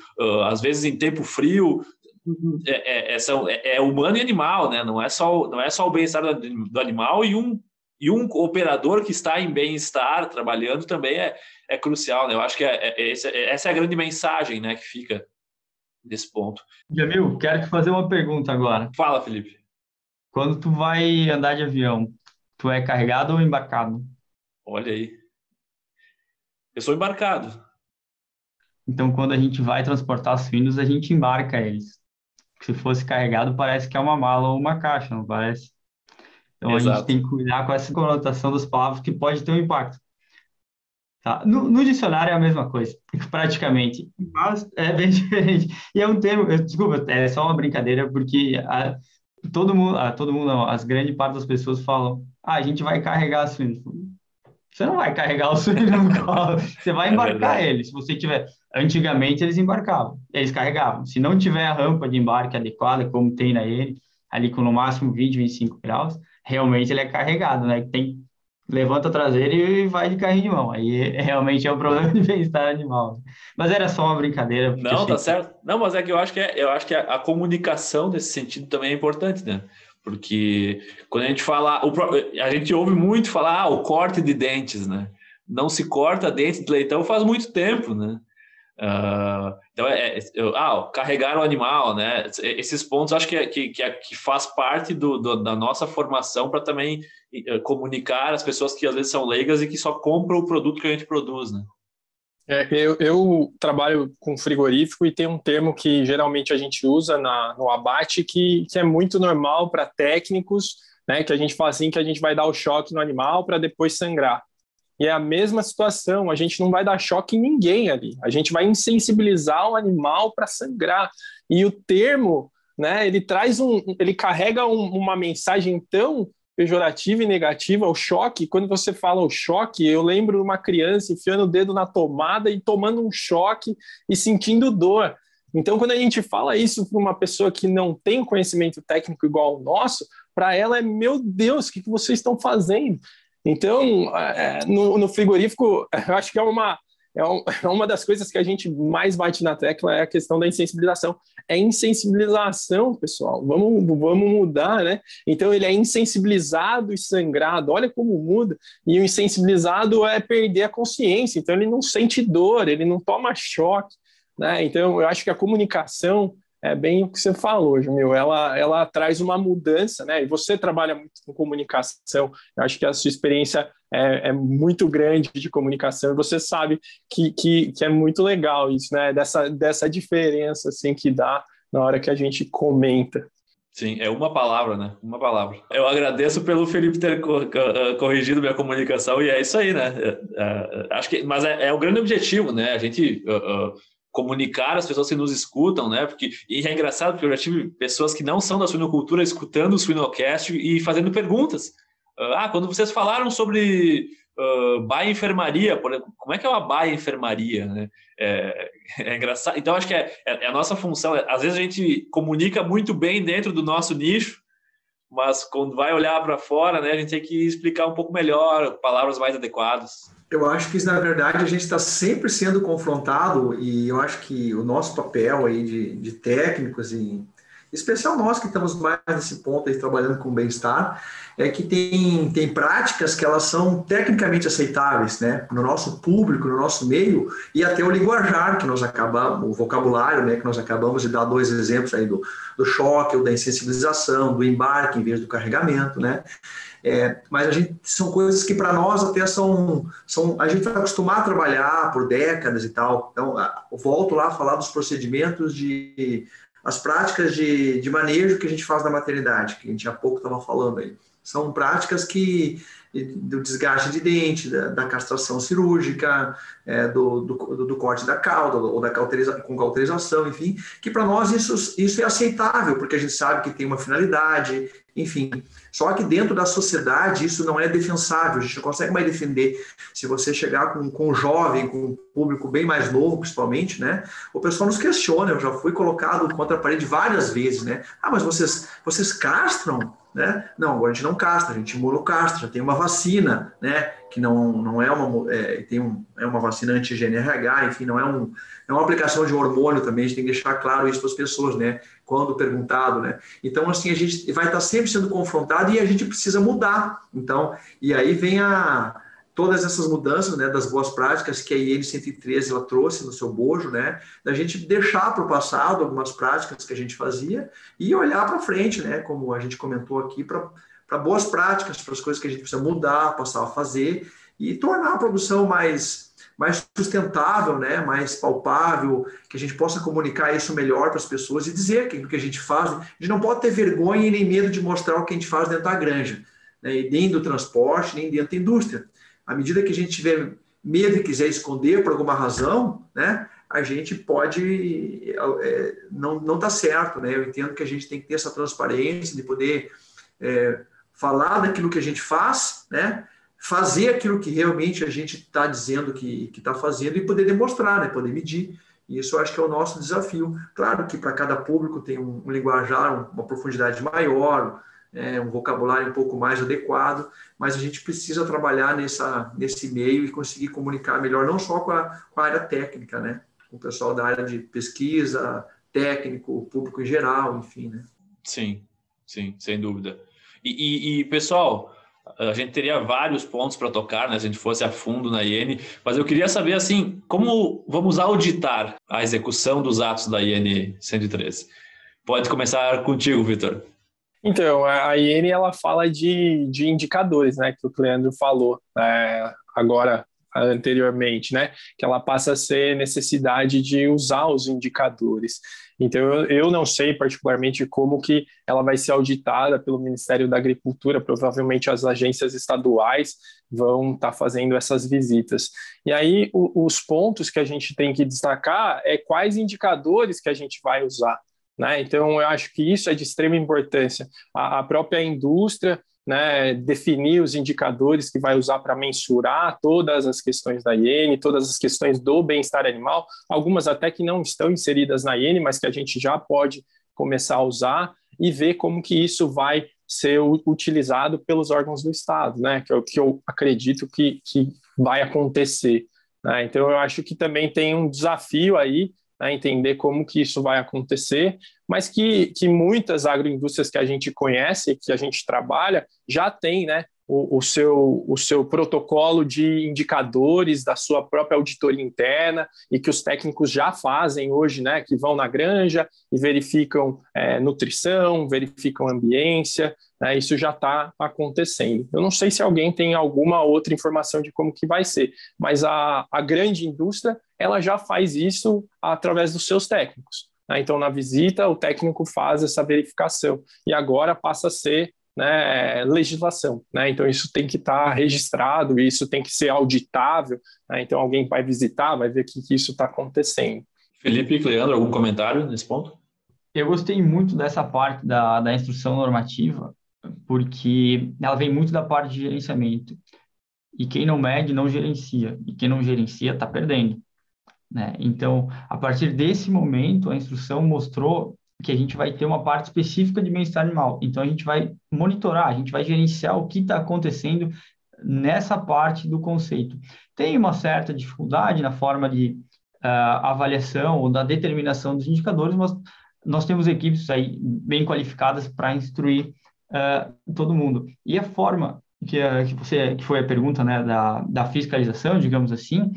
às vezes em tempo frio, é, é, é, é, humano e animal, né? Não é só, não é só o bem-estar do, do animal e um e um operador que está em bem-estar trabalhando também é, é crucial, né? Eu acho que é, é, essa é a grande mensagem, né, que fica desse ponto. Jamil, quero te fazer uma pergunta agora. Fala, Felipe. Quando tu vai andar de avião, tu é carregado ou embarcado? Olha aí. Eu sou embarcado. Então, quando a gente vai transportar suínos, a gente embarca eles. Se fosse carregado, parece que é uma mala ou uma caixa, não parece? Então, Exato. a gente tem que cuidar com essa conotação das palavras que pode ter um impacto. Tá? No, no, dicionário é a mesma coisa, <laughs> praticamente, mas é bem <laughs> diferente. E é um termo, desculpa, é só uma brincadeira, porque a, todo mundo, a, todo mundo não, as grande parte das pessoas falam, ah, a gente vai carregar a suíno. Você não vai carregar o suíno no <laughs> colo, você vai é embarcar é ele. Se você tiver, antigamente eles embarcavam, eles carregavam. Se não tiver a rampa de embarque adequada, como tem na ele, ali com no máximo 20, 25 graus, realmente ele é carregado, né? Tem levanta a traseira e vai de carrinho de mão. Aí <laughs> realmente é um problema de bem-estar animal. Mas era só uma brincadeira. Não, tá certo. Não, mas é que eu acho que, é, eu acho que a, a comunicação nesse sentido também é importante, né? Porque quando a gente fala, o, a gente ouve muito falar ah, o corte de dentes, né? Não se corta dente de leitão faz muito tempo, né? Uh, então, é, é, ah, carregar o animal, né? Esses pontos acho que, é, que, é, que faz parte do, do, da nossa formação para também uh, comunicar as pessoas que às vezes são leigas e que só compram o produto que a gente produz, né? É, eu, eu, trabalho com frigorífico e tem um termo que geralmente a gente usa na, no abate que, que é muito normal para técnicos, né? Que a gente fala assim que a gente vai dar o choque no animal para depois sangrar. E é a mesma situação, a gente não vai dar choque em ninguém ali, a gente vai insensibilizar o animal para sangrar. E o termo, né, ele traz um, ele carrega um, uma mensagem tão pejorativa e negativa, o choque, quando você fala o choque, eu lembro uma criança enfiando o dedo na tomada e tomando um choque e sentindo dor. Então, quando a gente fala isso para uma pessoa que não tem conhecimento técnico igual ao nosso, para ela é: meu Deus, o que, que vocês estão fazendo? Então, é, no, no, frigorífico, eu <laughs> acho que é uma, é, um, <laughs> é, uma das coisas que a gente mais bate na tecla é a questão da insensibilização. É insensibilização, pessoal. Vamos, vamos mudar, né? Então ele é insensibilizado e sangrado. Olha como muda. E o insensibilizado é perder a consciência. Então ele não sente dor, ele não toma choque, né? Então eu acho que a comunicação é bem o que você falou, Jamil. Ela, ela traz uma mudança, né? E você trabalha muito com comunicação. Eu acho que a sua experiência é, é muito grande de comunicação. E você sabe que, que, que, é muito legal isso, né? Dessa, dessa diferença assim que dá na hora que a gente comenta. Sim, é uma palavra, né? Uma palavra. Eu agradeço pelo Felipe ter eh, corrigido minha comunicação e é isso aí, né? É, é, acho que, mas é, é, o grande objetivo, né? A gente uh, uh, comunicar as pessoas que nos escutam, né? Porque e é engraçado porque eu já tive pessoas que não são da suinocultura escutando o Suinocast e fazendo perguntas. Ah, quando vocês falaram sobre uh, baia enfermaria, como é que é uma baia enfermaria, né? É, é engraçado. Então acho que é, é, é a nossa função. Às vezes a gente comunica muito bem dentro do nosso nicho, mas quando vai olhar para fora, né, a gente tem que explicar um pouco melhor, palavras mais adequadas. Eu acho que, na verdade, a gente está sempre sendo confrontado e eu acho que o nosso papel aí de, de técnicos, e especial nós que estamos mais nesse ponto aí trabalhando com bem-estar, é que tem, tem práticas que elas são tecnicamente aceitáveis, né, no nosso público, no nosso meio, e até o linguajar que nós acabamos, o vocabulário, né, que nós acabamos de dar dois exemplos aí do, do choque, ou da insensibilização, do embarque em vez do carregamento, né, é, mas a gente são coisas que para nós até são, são a gente vai acostumar a trabalhar por décadas e tal. Então, volto lá a falar dos procedimentos de as práticas de, de manejo que a gente faz na maternidade, que a gente há pouco estava falando aí. São práticas que do desgaste de dente, da, da castração cirúrgica, é, do, do, do, corte da cauda, ou da cauteriza, com cauterização, enfim, que para nós isso, isso é aceitável, porque a gente sabe que tem uma finalidade, enfim. Só que dentro da sociedade isso não é defensável, a gente não consegue mais defender. Se você chegar com, com um jovem, com um público bem mais novo, principalmente, né? O pessoal nos questiona, eu já fui colocado contra a parede várias vezes, né? Ah, mas vocês, vocês castram? Né? Não, agora a gente não castra, a gente imunocastra, já tem uma vacina, né? Que não, não é uma é, tem um, é uma vacina anti-GNRH, enfim, não é, um, é uma aplicação de hormônio também, a gente tem que deixar claro isso para as pessoas, né? Quando perguntado, né? Então, assim, a gente vai estar sempre sendo confrontado e a gente precisa mudar. Então, e aí vem a, todas essas mudanças né, das boas práticas que a IN 113 ela trouxe no seu bojo, né, da gente deixar para o passado algumas práticas que a gente fazia e olhar para frente, né, como a gente comentou aqui, para boas práticas, para as coisas que a gente precisa mudar, passar a fazer e tornar a produção mais, mais sustentável, né, mais palpável, que a gente possa comunicar isso melhor para as pessoas e dizer que o que a gente faz, a gente não pode ter vergonha e nem medo de mostrar o que a gente faz dentro da granja, né, nem do transporte, nem dentro da indústria à medida que a gente tiver medo e quiser esconder por alguma razão, né, a gente pode é, não não tá certo, né? Eu entendo que a gente tem que ter essa transparência de poder é, falar daquilo que a gente faz, né? Fazer aquilo que realmente a gente está dizendo que está fazendo e poder demonstrar, né? Poder medir. E isso eu acho que é o nosso desafio. Claro que para cada público tem um, um linguajar, uma profundidade maior, é, um vocabulário um pouco mais adequado, mas a gente precisa trabalhar nessa, nesse meio e conseguir comunicar melhor, não só com a, com a área técnica, né? com o pessoal da área de pesquisa, técnico, público em geral, enfim. Né? Sim, sim, sem dúvida. E, e, e pessoal, a gente teria vários pontos para tocar, né, se a gente fosse a fundo na IN, mas eu queria saber, assim, como vamos auditar a execução dos atos da IN 113? Pode começar contigo, Vitor. Então, a IN ela fala de, de indicadores, né, que o Cleandro falou é, agora anteriormente, né, que ela passa a ser necessidade de usar os indicadores. Então, eu, eu não sei particularmente como que ela vai ser auditada pelo Ministério da Agricultura, provavelmente as agências estaduais vão estar tá fazendo essas visitas. E aí, o, os pontos que a gente tem que destacar é quais indicadores que a gente vai usar. Né? Então, eu acho que isso é de extrema importância. A, a própria indústria né, definir os indicadores que vai usar para mensurar todas as questões da IN, todas as questões do bem-estar animal, algumas até que não estão inseridas na IN, mas que a gente já pode começar a usar e ver como que isso vai ser utilizado pelos órgãos do Estado, né? Que é o que eu acredito que, que vai acontecer. Né? Então, eu acho que também tem um desafio aí, né, entender como que isso vai acontecer, mas que, que muitas agroindústrias que a gente conhece, que a gente trabalha, já tem né, o, o, seu, o seu protocolo de indicadores da sua própria auditoria interna e que os técnicos já fazem hoje, né, que vão na granja e verificam é, nutrição, verificam ambiência, né, isso já está acontecendo. Eu não sei se alguém tem alguma outra informação de como que vai ser, mas a, a grande indústria ela já faz isso através dos seus técnicos. Né? Então, na visita, o técnico faz essa verificação e agora passa a ser né, legislação. Né? Então, isso tem que estar tá registrado, isso tem que ser auditável. Né? Então, alguém vai visitar, vai ver que, que isso está acontecendo. Felipe e Leandro, algum comentário nesse ponto? Eu gostei muito dessa parte da, da instrução normativa, porque ela vem muito da parte de gerenciamento. E quem não mede, não gerencia. E quem não gerencia, está perdendo. Né? Então, a partir desse momento, a instrução mostrou que a gente vai ter uma parte específica de bem-estar animal. Então, a gente vai monitorar, a gente vai gerenciar o que está acontecendo nessa parte do conceito. Tem uma certa dificuldade na forma de uh, avaliação ou da determinação dos indicadores, mas nós temos equipes aí bem qualificadas para instruir uh, todo mundo. E a forma que, uh, que, você, que foi a pergunta né, da, da fiscalização, digamos assim,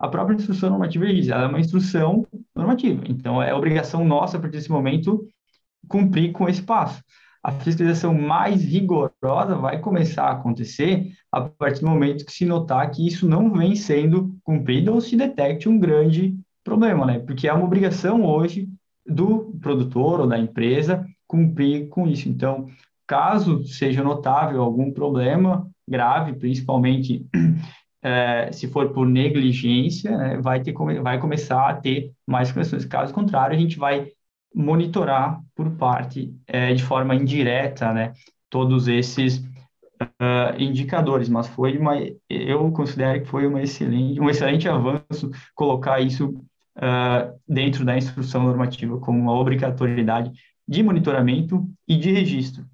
a própria instrução normativa diz, ela é uma instrução normativa. Então, é obrigação nossa, a partir desse momento, cumprir com esse passo. A fiscalização mais rigorosa vai começar a acontecer a partir do momento que se notar que isso não vem sendo cumprido ou se detecte um grande problema, né? Porque é uma obrigação hoje do produtor ou da empresa cumprir com isso. Então, caso seja notável algum problema grave, principalmente é, se for por negligência, né, vai, ter, vai começar a ter mais questões. Caso contrário, a gente vai monitorar por parte, é, de forma indireta, né, todos esses uh, indicadores. Mas foi uma, eu considero que foi uma excelente, um excelente avanço colocar isso uh, dentro da instrução normativa como uma obrigatoriedade de monitoramento e de registro,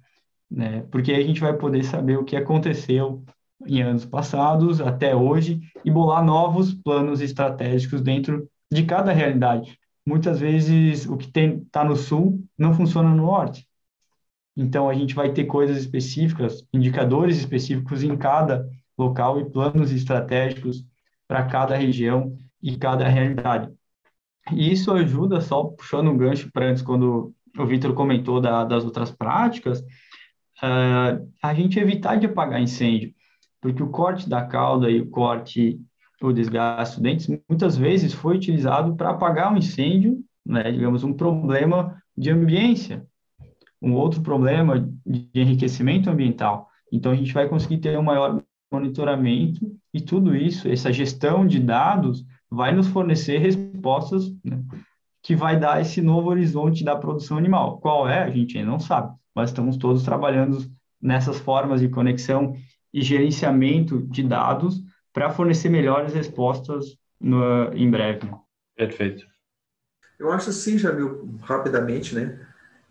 né, porque a gente vai poder saber o que aconteceu em anos passados até hoje e bolar novos planos estratégicos dentro de cada realidade. Muitas vezes o que está no sul não funciona no norte. Então a gente vai ter coisas específicas, indicadores específicos em cada local e planos estratégicos para cada região e cada realidade. E isso ajuda, só puxando um gancho para antes, quando o Vitor comentou da, das outras práticas, uh, a gente evitar de apagar incêndio porque o corte da cauda e o corte, o desgaste dos dentes, muitas vezes foi utilizado para apagar um incêndio, né, digamos, um problema de ambiência, um outro problema de enriquecimento ambiental. Então, a gente vai conseguir ter um maior monitoramento e tudo isso, essa gestão de dados, vai nos fornecer respostas né, que vai dar esse novo horizonte da produção animal. Qual é? A gente ainda não sabe, mas estamos todos trabalhando nessas formas de conexão e gerenciamento de dados para fornecer melhores respostas no, em breve. Perfeito. Eu acho assim, Jamil, rapidamente, né?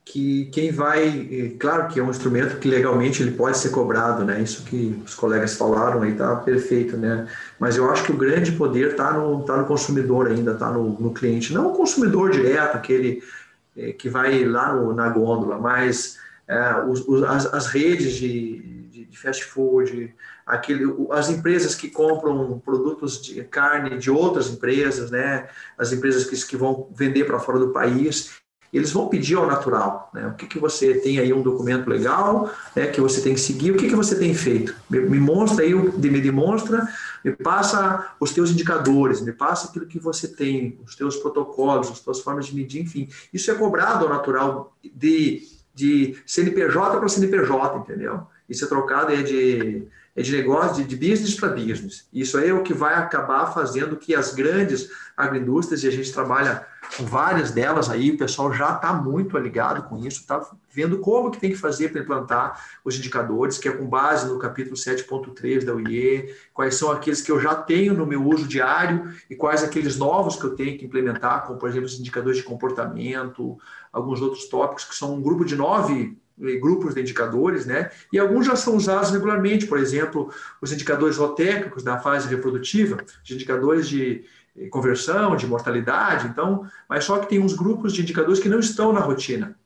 Que quem vai, é, claro que é um instrumento que legalmente ele pode ser cobrado, né? Isso que os colegas falaram aí tá perfeito, né? Mas eu acho que o grande poder está no, tá no consumidor ainda, está no, no cliente, não o consumidor direto, aquele é, que vai lá no, na gôndola, mas é, os, os, as, as redes de, de fast food, aquele, as empresas que compram produtos de carne de outras empresas, né, as empresas que, que vão vender para fora do país, eles vão pedir ao natural, né? O que, que você tem aí um documento legal, né, que você tem que seguir, o que, que você tem feito? Me, me mostra aí, me demonstra, me passa os teus indicadores, me passa aquilo que você tem, os teus protocolos, as tuas formas de medir, enfim. Isso é cobrado ao natural de, de CNPJ para CNPJ, entendeu? Isso é trocado é de, é de negócio, de, de business para business. Isso aí é o que vai acabar fazendo que as grandes agroindústrias, e a gente trabalha com várias delas aí, o pessoal já está muito ligado com isso, está vendo como que tem que fazer para implantar os indicadores, que é com base no capítulo 7.3 da UIE, quais são aqueles que eu já tenho no meu uso diário e quais aqueles novos que eu tenho que implementar, como por exemplo os indicadores de comportamento, alguns outros tópicos que são um grupo de nove grupos de indicadores, né? E alguns já são usados regularmente, por exemplo, os indicadores zootécnicos da fase reprodutiva, os indicadores de eh, conversão, de mortalidade, então, mas só que tem uns grupos de indicadores que não estão na rotina.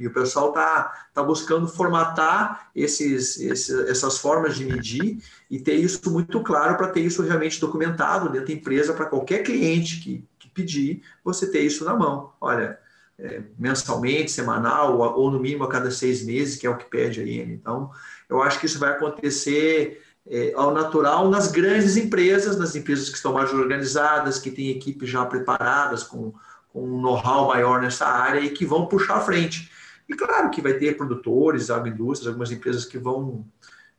E o pessoal está tá buscando formatar esses, esses, essas formas de medir e ter isso muito claro para ter isso realmente documentado dentro da empresa para qualquer cliente que, que pedir, você ter isso na mão. Olha, é, mensalmente, semanal, ou, ou, no mínimo a cada seis meses, que é o que pede a IN. Então, eu acho que isso vai acontecer é, ao natural nas grandes empresas, nas empresas que estão mais organizadas, que têm equipes já preparadas, com, com um know-how maior nessa área e que vão puxar à frente. E claro que vai ter produtores, agroindústrias, algumas empresas que vão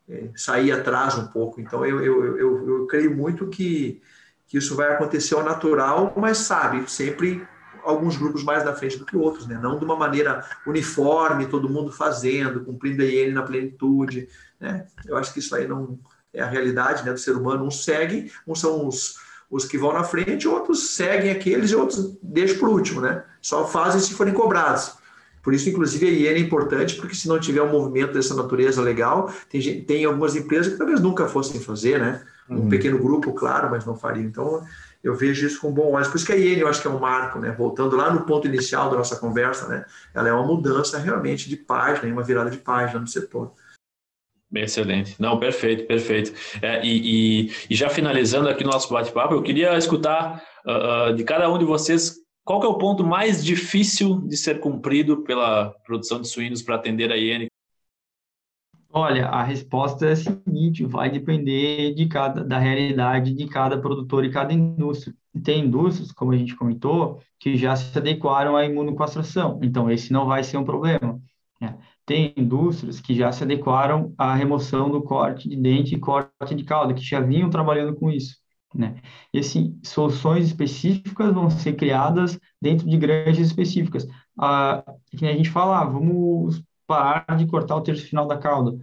é, sair atrás um pouco. Então, eu, eu, eu, eu creio muito que, que isso vai acontecer ao natural, mas sabe, sempre alguns grupos mais na frente do que outros, né? Não de uma maneira uniforme, todo mundo fazendo, cumprindo a IN na plenitude, né? Eu acho que isso aí não é a realidade né, do ser humano. Uns seguem, uns são os, os que vão na frente, outros seguem aqueles e outros deixam por último, né? Só fazem se forem cobrados. Por isso, inclusive, a IN é importante, porque se não tiver um movimento dessa natureza legal, tem, tem algumas empresas que talvez nunca fossem fazer, né? Um uhum. pequeno grupo, claro, mas não fariam. Então, eu vejo isso com bom olhos. Por isso que a IN eu acho que é um marco, né? Voltando lá no ponto inicial da nossa conversa, né? Ela é uma mudança realmente de página, uma virada de página no setor. Excelente. Não, perfeito, perfeito. É, e, e, e, já finalizando aqui nosso bate-papo, eu queria escutar uh, uh, de cada um de vocês qual é o ponto mais difícil de ser cumprido pela produção de suínos para atender a IN Olha, a resposta é a seguinte, vai depender de cada, da realidade de cada produtor e cada indústria. Tem indústrias, como a gente comentou, que já se adequaram à imunocastração, então esse não vai ser um problema. Né? Tem indústrias que já se adequaram à remoção do corte de dente e corte de cauda, que já vinham trabalhando com isso. Né? E assim, soluções específicas vão ser criadas dentro de granjas específicas. Ah, que a gente fala, ah, vamos parar de cortar o terço final da cauda.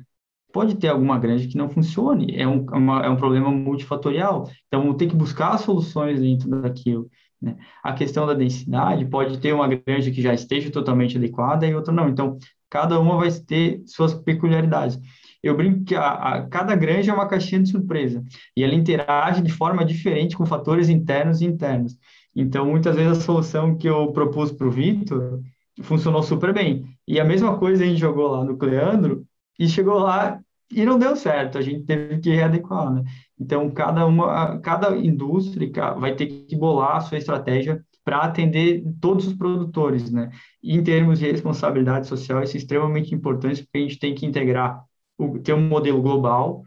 Pode ter alguma granja que não funcione, é um, uma, é um problema multifatorial, então tem que buscar soluções dentro daquilo. Né? A questão da densidade, pode ter uma granja que já esteja totalmente adequada e outra não, então cada uma vai ter suas peculiaridades. Eu brinco que a, a, cada granja é uma caixinha de surpresa e ela interage de forma diferente com fatores internos e internos. Então, muitas vezes a solução que eu propus para o Vitor funcionou super bem. E a mesma coisa a gente jogou lá no Cleandro e chegou lá e não deu certo, a gente teve que readequar, né? Então, cada uma, cada indústria vai ter que bolar a sua estratégia para atender todos os produtores, né? E em termos de responsabilidade social, isso é extremamente importante, porque a gente tem que integrar, o, ter um modelo global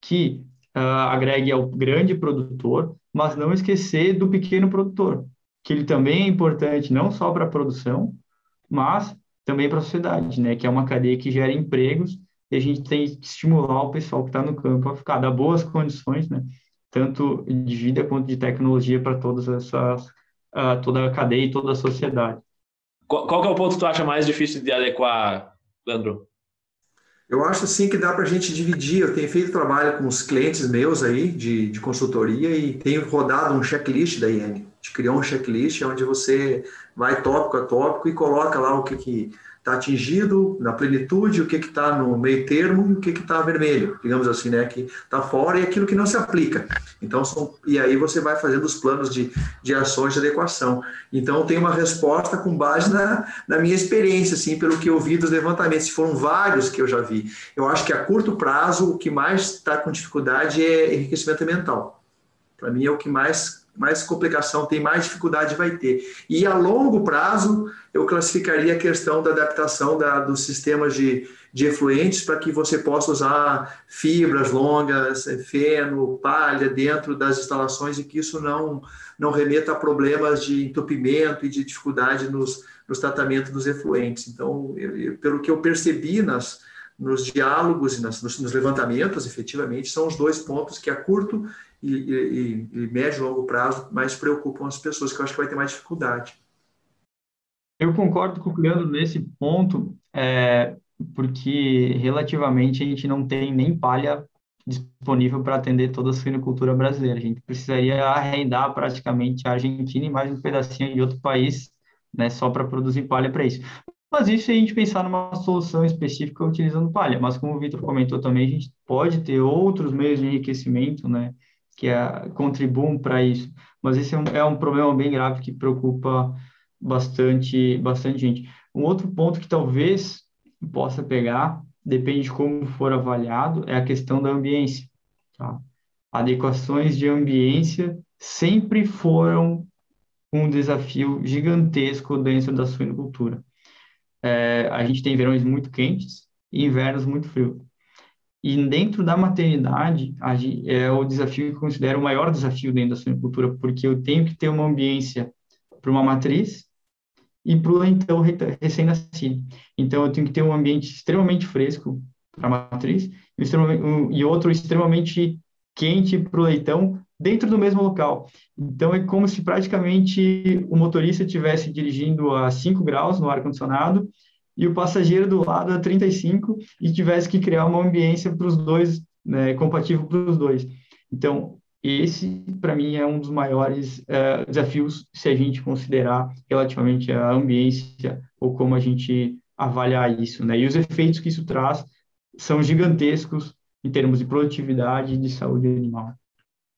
que uh, agregue ao grande produtor, mas não esquecer do pequeno produtor, que ele também é importante não só para a produção, mas também para a sociedade, né? Que é uma cadeia que gera empregos e a gente tem que estimular o pessoal que está no campo a ficar, dar boas condições, né? Tanto de vida quanto de tecnologia para todas essas, uh, toda a cadeia e toda a sociedade. Qual, qual é o ponto que tu acha mais difícil de adequar, Leandro? Eu acho sim que dá para a gente dividir. Eu tenho feito trabalho com os clientes meus aí de, de consultoria e tenho rodado um checklist da IN. Gente criou um checklist onde você vai tópico a tópico e coloca lá o que, que está atingido na plenitude, o que está no meio termo e o que está vermelho, digamos assim, né? Que está fora e aquilo que não se aplica. Então, são, e aí você vai fazendo os planos de, de ações de adequação. Então, tem uma resposta com base na, na minha experiência, assim, pelo que eu vi dos levantamentos. Foram vários que eu já vi. Eu acho que a curto prazo, o que mais está com dificuldade é enriquecimento mental. Para mim, é o que mais mais complicação tem, mais dificuldade vai ter. E a longo prazo, eu classificaria a questão da adaptação da, dos sistemas de, de efluentes para que você possa usar fibras longas, feno, palha dentro das instalações e que isso não, não remeta a problemas de entupimento e de dificuldade nos, nos tratamentos dos efluentes. Então, eu, eu, pelo que eu percebi nas, nos diálogos e nas, nos, nos levantamentos, efetivamente, são os dois pontos que a curto e, e, e médio e longo prazo mais preocupam as pessoas, que eu acho que vai ter mais dificuldade. Eu concordo com o Leandro nesse ponto, é, porque relativamente a gente não tem nem palha disponível para atender toda a suinocultura brasileira. A gente precisaria arrendar praticamente a Argentina e mais um pedacinho de outro país, né, só para produzir palha para isso. Mas isso a gente pensar numa solução específica utilizando palha. Mas como o Vitor comentou também, a gente pode ter outros meios de enriquecimento, né, que é, contribuam para isso. Mas esse é um, é um problema bem grave que preocupa bastante, bastante gente. Um outro ponto que talvez possa pegar, depende de como for avaliado, é a questão da ambiência. Tá? Adequações de ambiência sempre foram um desafio gigantesco dentro da suinocultura. É, a gente tem verões muito quentes e invernos muito frios. E dentro da maternidade, é o desafio que eu considero o maior desafio dentro da suinocultura, porque eu tenho que ter uma ambiência para uma matriz e para o leitão recém-nascido. Então, eu tenho que ter um ambiente extremamente fresco para a matriz e outro extremamente quente para o leitão dentro do mesmo local. Então, é como se praticamente o motorista estivesse dirigindo a 5 graus no ar-condicionado e o passageiro do lado a 35 e tivesse que criar uma ambiência para os dois, né, compatível para os dois. Então, esse, para mim, é um dos maiores uh, desafios se a gente considerar relativamente a ambiência ou como a gente avaliar isso, né? E os efeitos que isso traz são gigantescos em termos de produtividade e de saúde animal.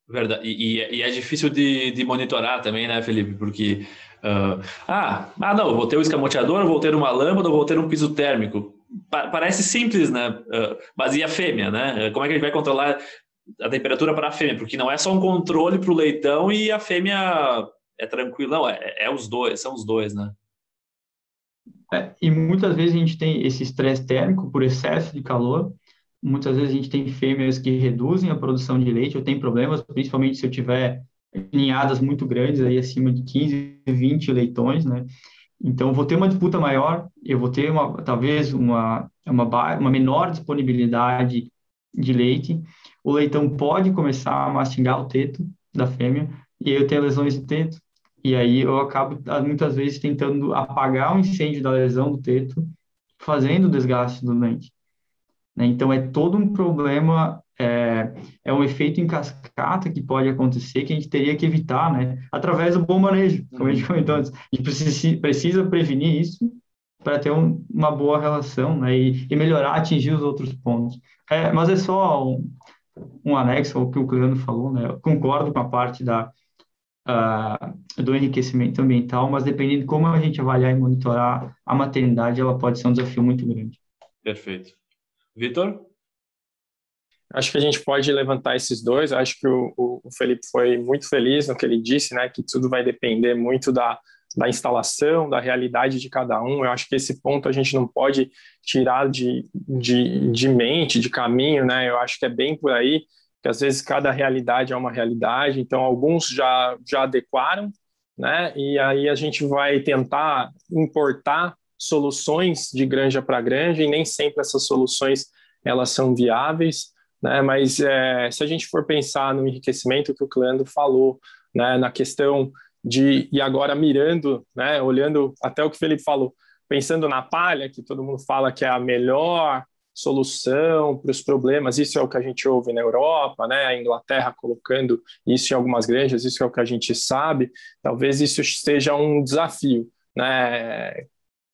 Verdade. E, e, é difícil de, de, monitorar também, né, Felipe? Porque, uh, ah, ah, não, vou ter um escamoteador, vou ter uma lâmpada, vou ter um piso térmico. Pa parece simples, né? Uh, mas e a fêmea, né? Como é que a gente vai controlar a temperatura para a fêmea, porque não é só um controle para o leitão e a fêmea é tranquila, é, é os dois, são os dois, né? É, e muitas vezes a gente tem esse estresse térmico por excesso de calor, muitas vezes a gente tem fêmeas que reduzem a produção de leite, eu tenho problemas, principalmente se eu tiver ninhadas muito grandes, aí acima de 15, 20 leitões, né? Então, vou ter uma disputa maior, eu vou ter uma, talvez uma, uma, uma menor disponibilidade de leite, o leitão pode começar a mastigar o teto da fêmea, e eu tenho lesões de teto, e aí eu acabo, muitas vezes, tentando apagar o incêndio da lesão do teto, fazendo o desgaste do dente. Né? Então, é todo um problema, é, é um efeito em cascata que pode acontecer, que a gente teria que evitar, né? através do bom manejo, como a gente comentou antes. A gente precisa, precisa prevenir isso para ter um, uma boa relação né? e, e, melhorar, atingir os outros pontos. É, mas é só um, um anexo ao que o Cleandro falou, né? Eu concordo com a parte da, uh, do enriquecimento ambiental, mas dependendo de como a gente avaliar e monitorar a maternidade, ela pode ser um desafio muito grande. Perfeito. Vitor? Acho que a gente pode levantar esses dois. Acho que o, o, Felipe foi muito feliz no que ele disse, né? Que tudo vai depender muito da, da instalação, da realidade de cada um. Eu acho que esse ponto a gente não pode tirar de, de, de mente, de caminho, né? Eu acho que é bem por aí, que às vezes cada realidade é uma realidade, então alguns já, já adequaram, né? E aí a gente vai tentar importar soluções de granja para granja e nem sempre essas soluções elas são viáveis, né? Mas é, se a gente for pensar no enriquecimento que o Cleandro falou, né? Na questão de e agora mirando, né, olhando até o que o Felipe falou, pensando na palha, que todo mundo fala que é a melhor solução para os problemas, isso é o que a gente ouve na Europa, né, a Inglaterra colocando isso em algumas granjas, isso é o que a gente sabe, talvez isso seja um desafio, né,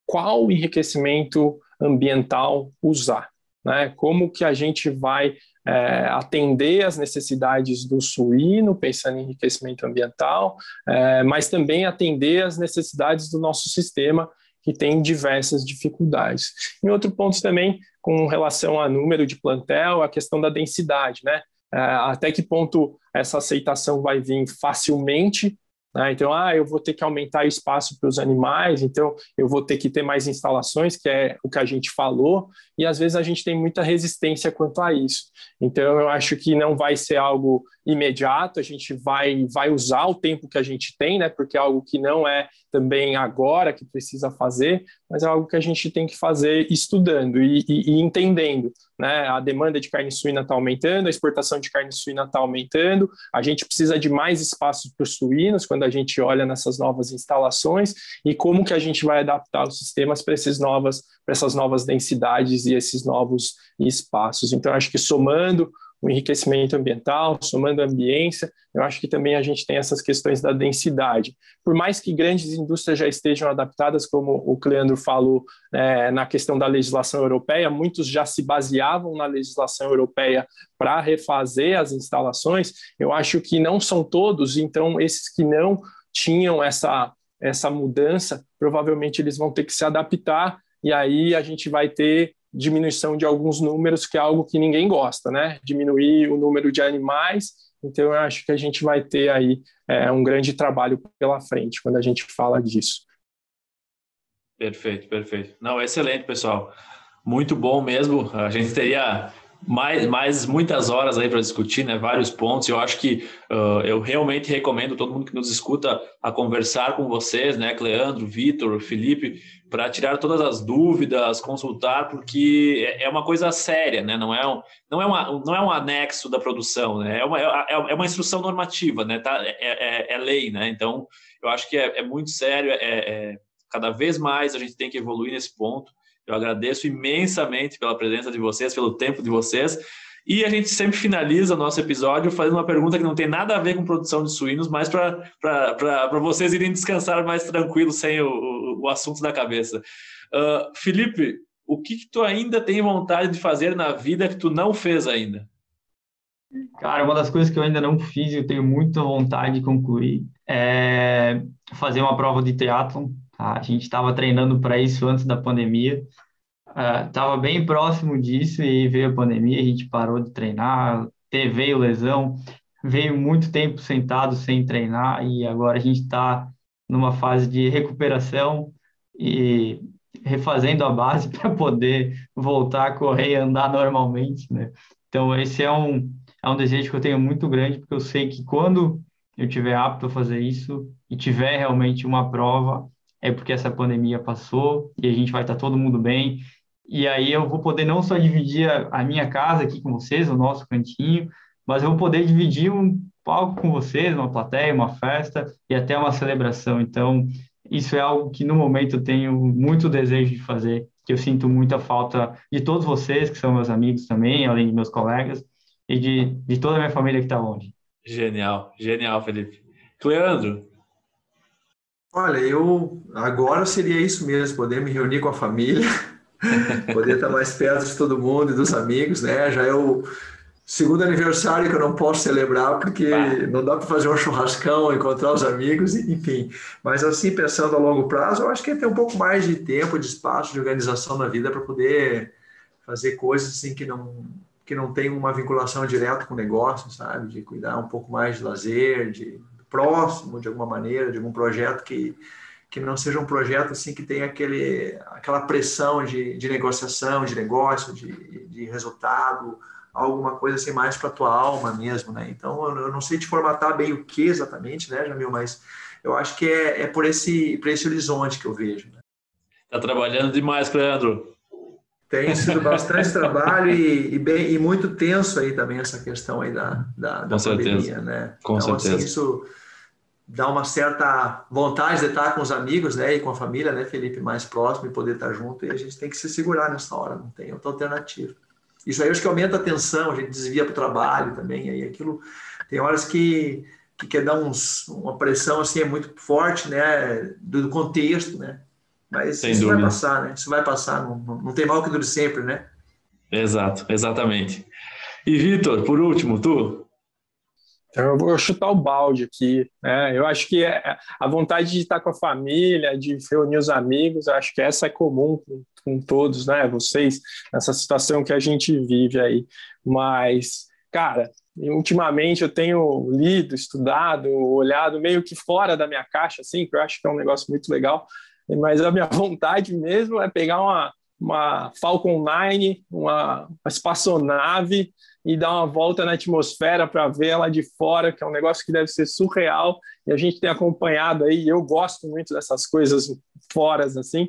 qual enriquecimento ambiental usar, né, como que a gente vai é, atender às necessidades do suíno, pensando em enriquecimento ambiental, é, mas também atender às necessidades do nosso sistema, que tem diversas dificuldades. Em outro ponto também, com relação a número de plantel, a questão da densidade, né? É, até que ponto essa aceitação vai vir facilmente né? Então, ah, eu vou ter que aumentar espaço para os animais, então eu vou ter que ter mais instalações, que é o que a gente falou, e às vezes a gente tem muita resistência quanto a isso. Então, eu acho que não vai ser algo imediato, a gente vai, vai usar o tempo que a gente tem, né? Porque é algo que não é também agora que precisa fazer, mas é algo que a gente tem que fazer estudando e, e, e entendendo. Né? A demanda de carne suína está aumentando, a exportação de carne suína está aumentando, a gente precisa de mais espaço para os suínos quando a gente olha nessas novas instalações e como que a gente vai adaptar os sistemas para essas novas para essas novas densidades e esses novos espaços. Então, acho que somando o enriquecimento ambiental, somando a ambiência, eu acho que também a gente tem essas questões da densidade. Por mais que grandes indústrias já estejam adaptadas, como o Cleandro falou é, na questão da legislação europeia, muitos já se baseavam na legislação europeia para refazer as instalações, eu acho que não são todos, então esses que não tinham essa, essa mudança, provavelmente eles vão ter que se adaptar, e aí a gente vai ter diminuição de alguns números, que é algo que ninguém gosta, né? Diminuir o número de animais. Então, eu acho que a gente vai ter aí é, um grande trabalho pela frente quando a gente fala disso. Perfeito, perfeito. Não, excelente, pessoal. Muito bom mesmo. A gente teria mais, mais muitas horas aí para discutir, né? Vários pontos. Eu acho que uh, eu realmente recomendo todo mundo que nos escuta a conversar com vocês, né? Cleandro, Vitor, Felipe, para tirar todas as dúvidas, consultar, porque é, é uma coisa séria, né? Não é um, não é uma, não é um anexo da produção, né? É uma, é, é uma instrução normativa, né? Tá? É, é, é lei, né? Então, eu acho que é, é muito sério. É, cada vez mais a gente tem que evoluir nesse ponto. Eu agradeço imensamente pela presença de vocês, pelo tempo de vocês. E a gente sempre finaliza o nosso episódio fazendo uma pergunta que não tem nada a ver com produção de suínos, mas para vocês irem descansar mais tranquilos sem o, o, o assunto da cabeça. Uh, Felipe, o que, que tu ainda tem vontade de fazer na vida que tu não fez ainda? Cara, uma das coisas que eu ainda não fiz e eu tenho muita vontade de concluir é fazer uma prova de triatlon. A gente estava treinando para isso antes da pandemia. Estava uh, bem próximo disso e veio a pandemia, a gente parou de treinar, veio lesão, veio muito tempo sentado sem treinar e agora a gente está numa fase de recuperação e refazendo a base <laughs> para poder voltar a correr e andar normalmente, né? Então esse é um é um desejo que eu tenho muito grande porque eu sei que quando eu tiver apto a fazer isso e tiver realmente uma prova, é porque essa pandemia passou e a gente vai estar todo mundo bem. E aí eu vou poder não só dividir a, a minha casa aqui com vocês, o nosso cantinho, mas eu vou poder dividir um palco com vocês, uma plateia, uma festa e até uma celebração. Então, isso é algo que no momento eu tenho muito desejo de fazer, que eu sinto muita falta de todos vocês, que são meus amigos também, além de meus colegas, e de, de toda a minha família que está longe. Genial, genial, Felipe. Cleandro, Olha, eu agora seria isso mesmo, poder me reunir com a família, poder estar mais perto de todo mundo e dos amigos, né? Já é o segundo aniversário que eu não posso celebrar porque não dá para fazer um churrascão, encontrar os amigos, enfim. Mas assim, pensando a longo prazo, eu acho que é ter um pouco mais de tempo, de espaço, de organização na vida para poder fazer coisas assim que não que não tem uma vinculação direta com o negócio, sabe? De cuidar um pouco mais de lazer, de próximo de alguma maneira, de algum projeto que, que não seja um projeto assim que tenha aquele, aquela pressão de, de negociação, de negócio, de, de resultado, alguma coisa assim mais para a tua alma mesmo, né? Então, eu não sei te formatar bem o que exatamente, né, Jamil, mas eu acho que é, é por, esse, por esse horizonte que eu vejo. Né? Tá trabalhando demais, Leandro. Tem sido bastante <laughs> trabalho e, e, bem, e muito tenso aí também essa questão aí da, da, da pandemia, certeza. né? Com então, assim, certeza. Assim, isso dá uma certa vontade de estar com os amigos, né, e com a família, né, Felipe, mais próximo e poder estar junto, e a gente tem que se segurar nessa hora, não tem outra alternativa. Isso aí acho que aumenta a tensão, a gente desvia para o trabalho também, aí aquilo tem horas que, que quer dar uns, uma pressão assim é muito forte, né, do contexto, né, mas Sem isso dúvida. vai passar, né, isso vai passar, não, não, não tem mal que dure sempre, né. Exato, exatamente. E Vitor, por último, tu? Então, eu vou chutar o balde aqui. Né? Eu acho que é, a vontade de estar com a família, de reunir os amigos, acho que essa é comum com, com todos, né? Vocês, nessa situação que a gente vive aí. Mas, cara, ultimamente eu tenho lido, estudado, olhado meio que fora da minha caixa, assim, que eu acho que é um negócio muito legal. Mas a minha <laughs> vontade mesmo é pegar uma, uma Falcon 9, uma, uma espaçonave e dar uma volta na atmosfera para ver ela de fora, que é um negócio que deve ser surreal. E a gente tem acompanhado aí, eu gosto muito dessas coisas fora, assim,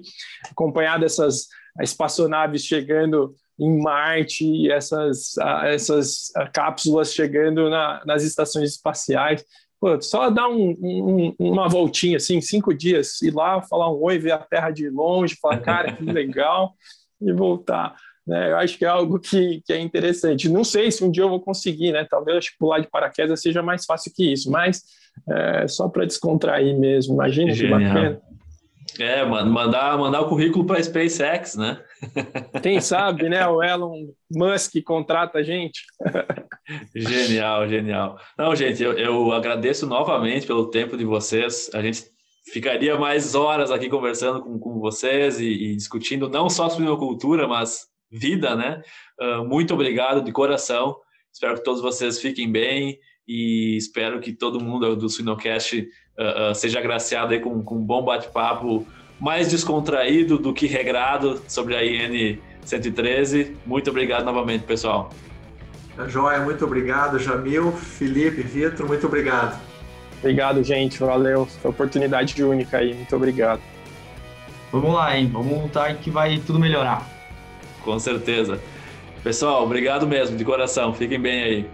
acompanhado essas espaçonaves chegando em Marte, essas, essas cápsulas chegando na, nas estações espaciais. Pô, só dar um, um, uma voltinha, assim, cinco dias, ir lá, falar um oi, ver a Terra de longe, falar, cara, que <laughs> legal, e voltar. Né? Eu acho que é algo que, que é interessante. Não sei se um dia eu vou conseguir, né? Talvez pular de paraquedas seja mais fácil que isso, mas é, só para descontrair mesmo. Imagina que bacana. É, mandar, mandar o currículo para a SpaceX, né? <laughs> Quem sabe, né? O Elon Musk contrata a gente. genial, genial. Não, gente, eu, eu agradeço novamente pelo tempo de vocês. A gente ficaria mais horas aqui conversando com, com vocês e, e discutindo não só suinocultura, mas vida, né? Uh, muito obrigado de coração. Espero que todos vocês fiquem bem e espero que todo mundo do Suinocast uh, uh, seja agraciado aí com, com um bom bate-papo mais descontraído do que regrado sobre a IN 113. Muito obrigado novamente, pessoal. Joia, muito obrigado, Jamil, Felipe, Vitor, muito obrigado. Obrigado, gente, valeu. Foi oportunidade única aí, muito obrigado. Vamos lá, hein? Vamos lutar que vai tudo melhorar. Com certeza. Pessoal, obrigado mesmo, de coração. Fiquem bem aí.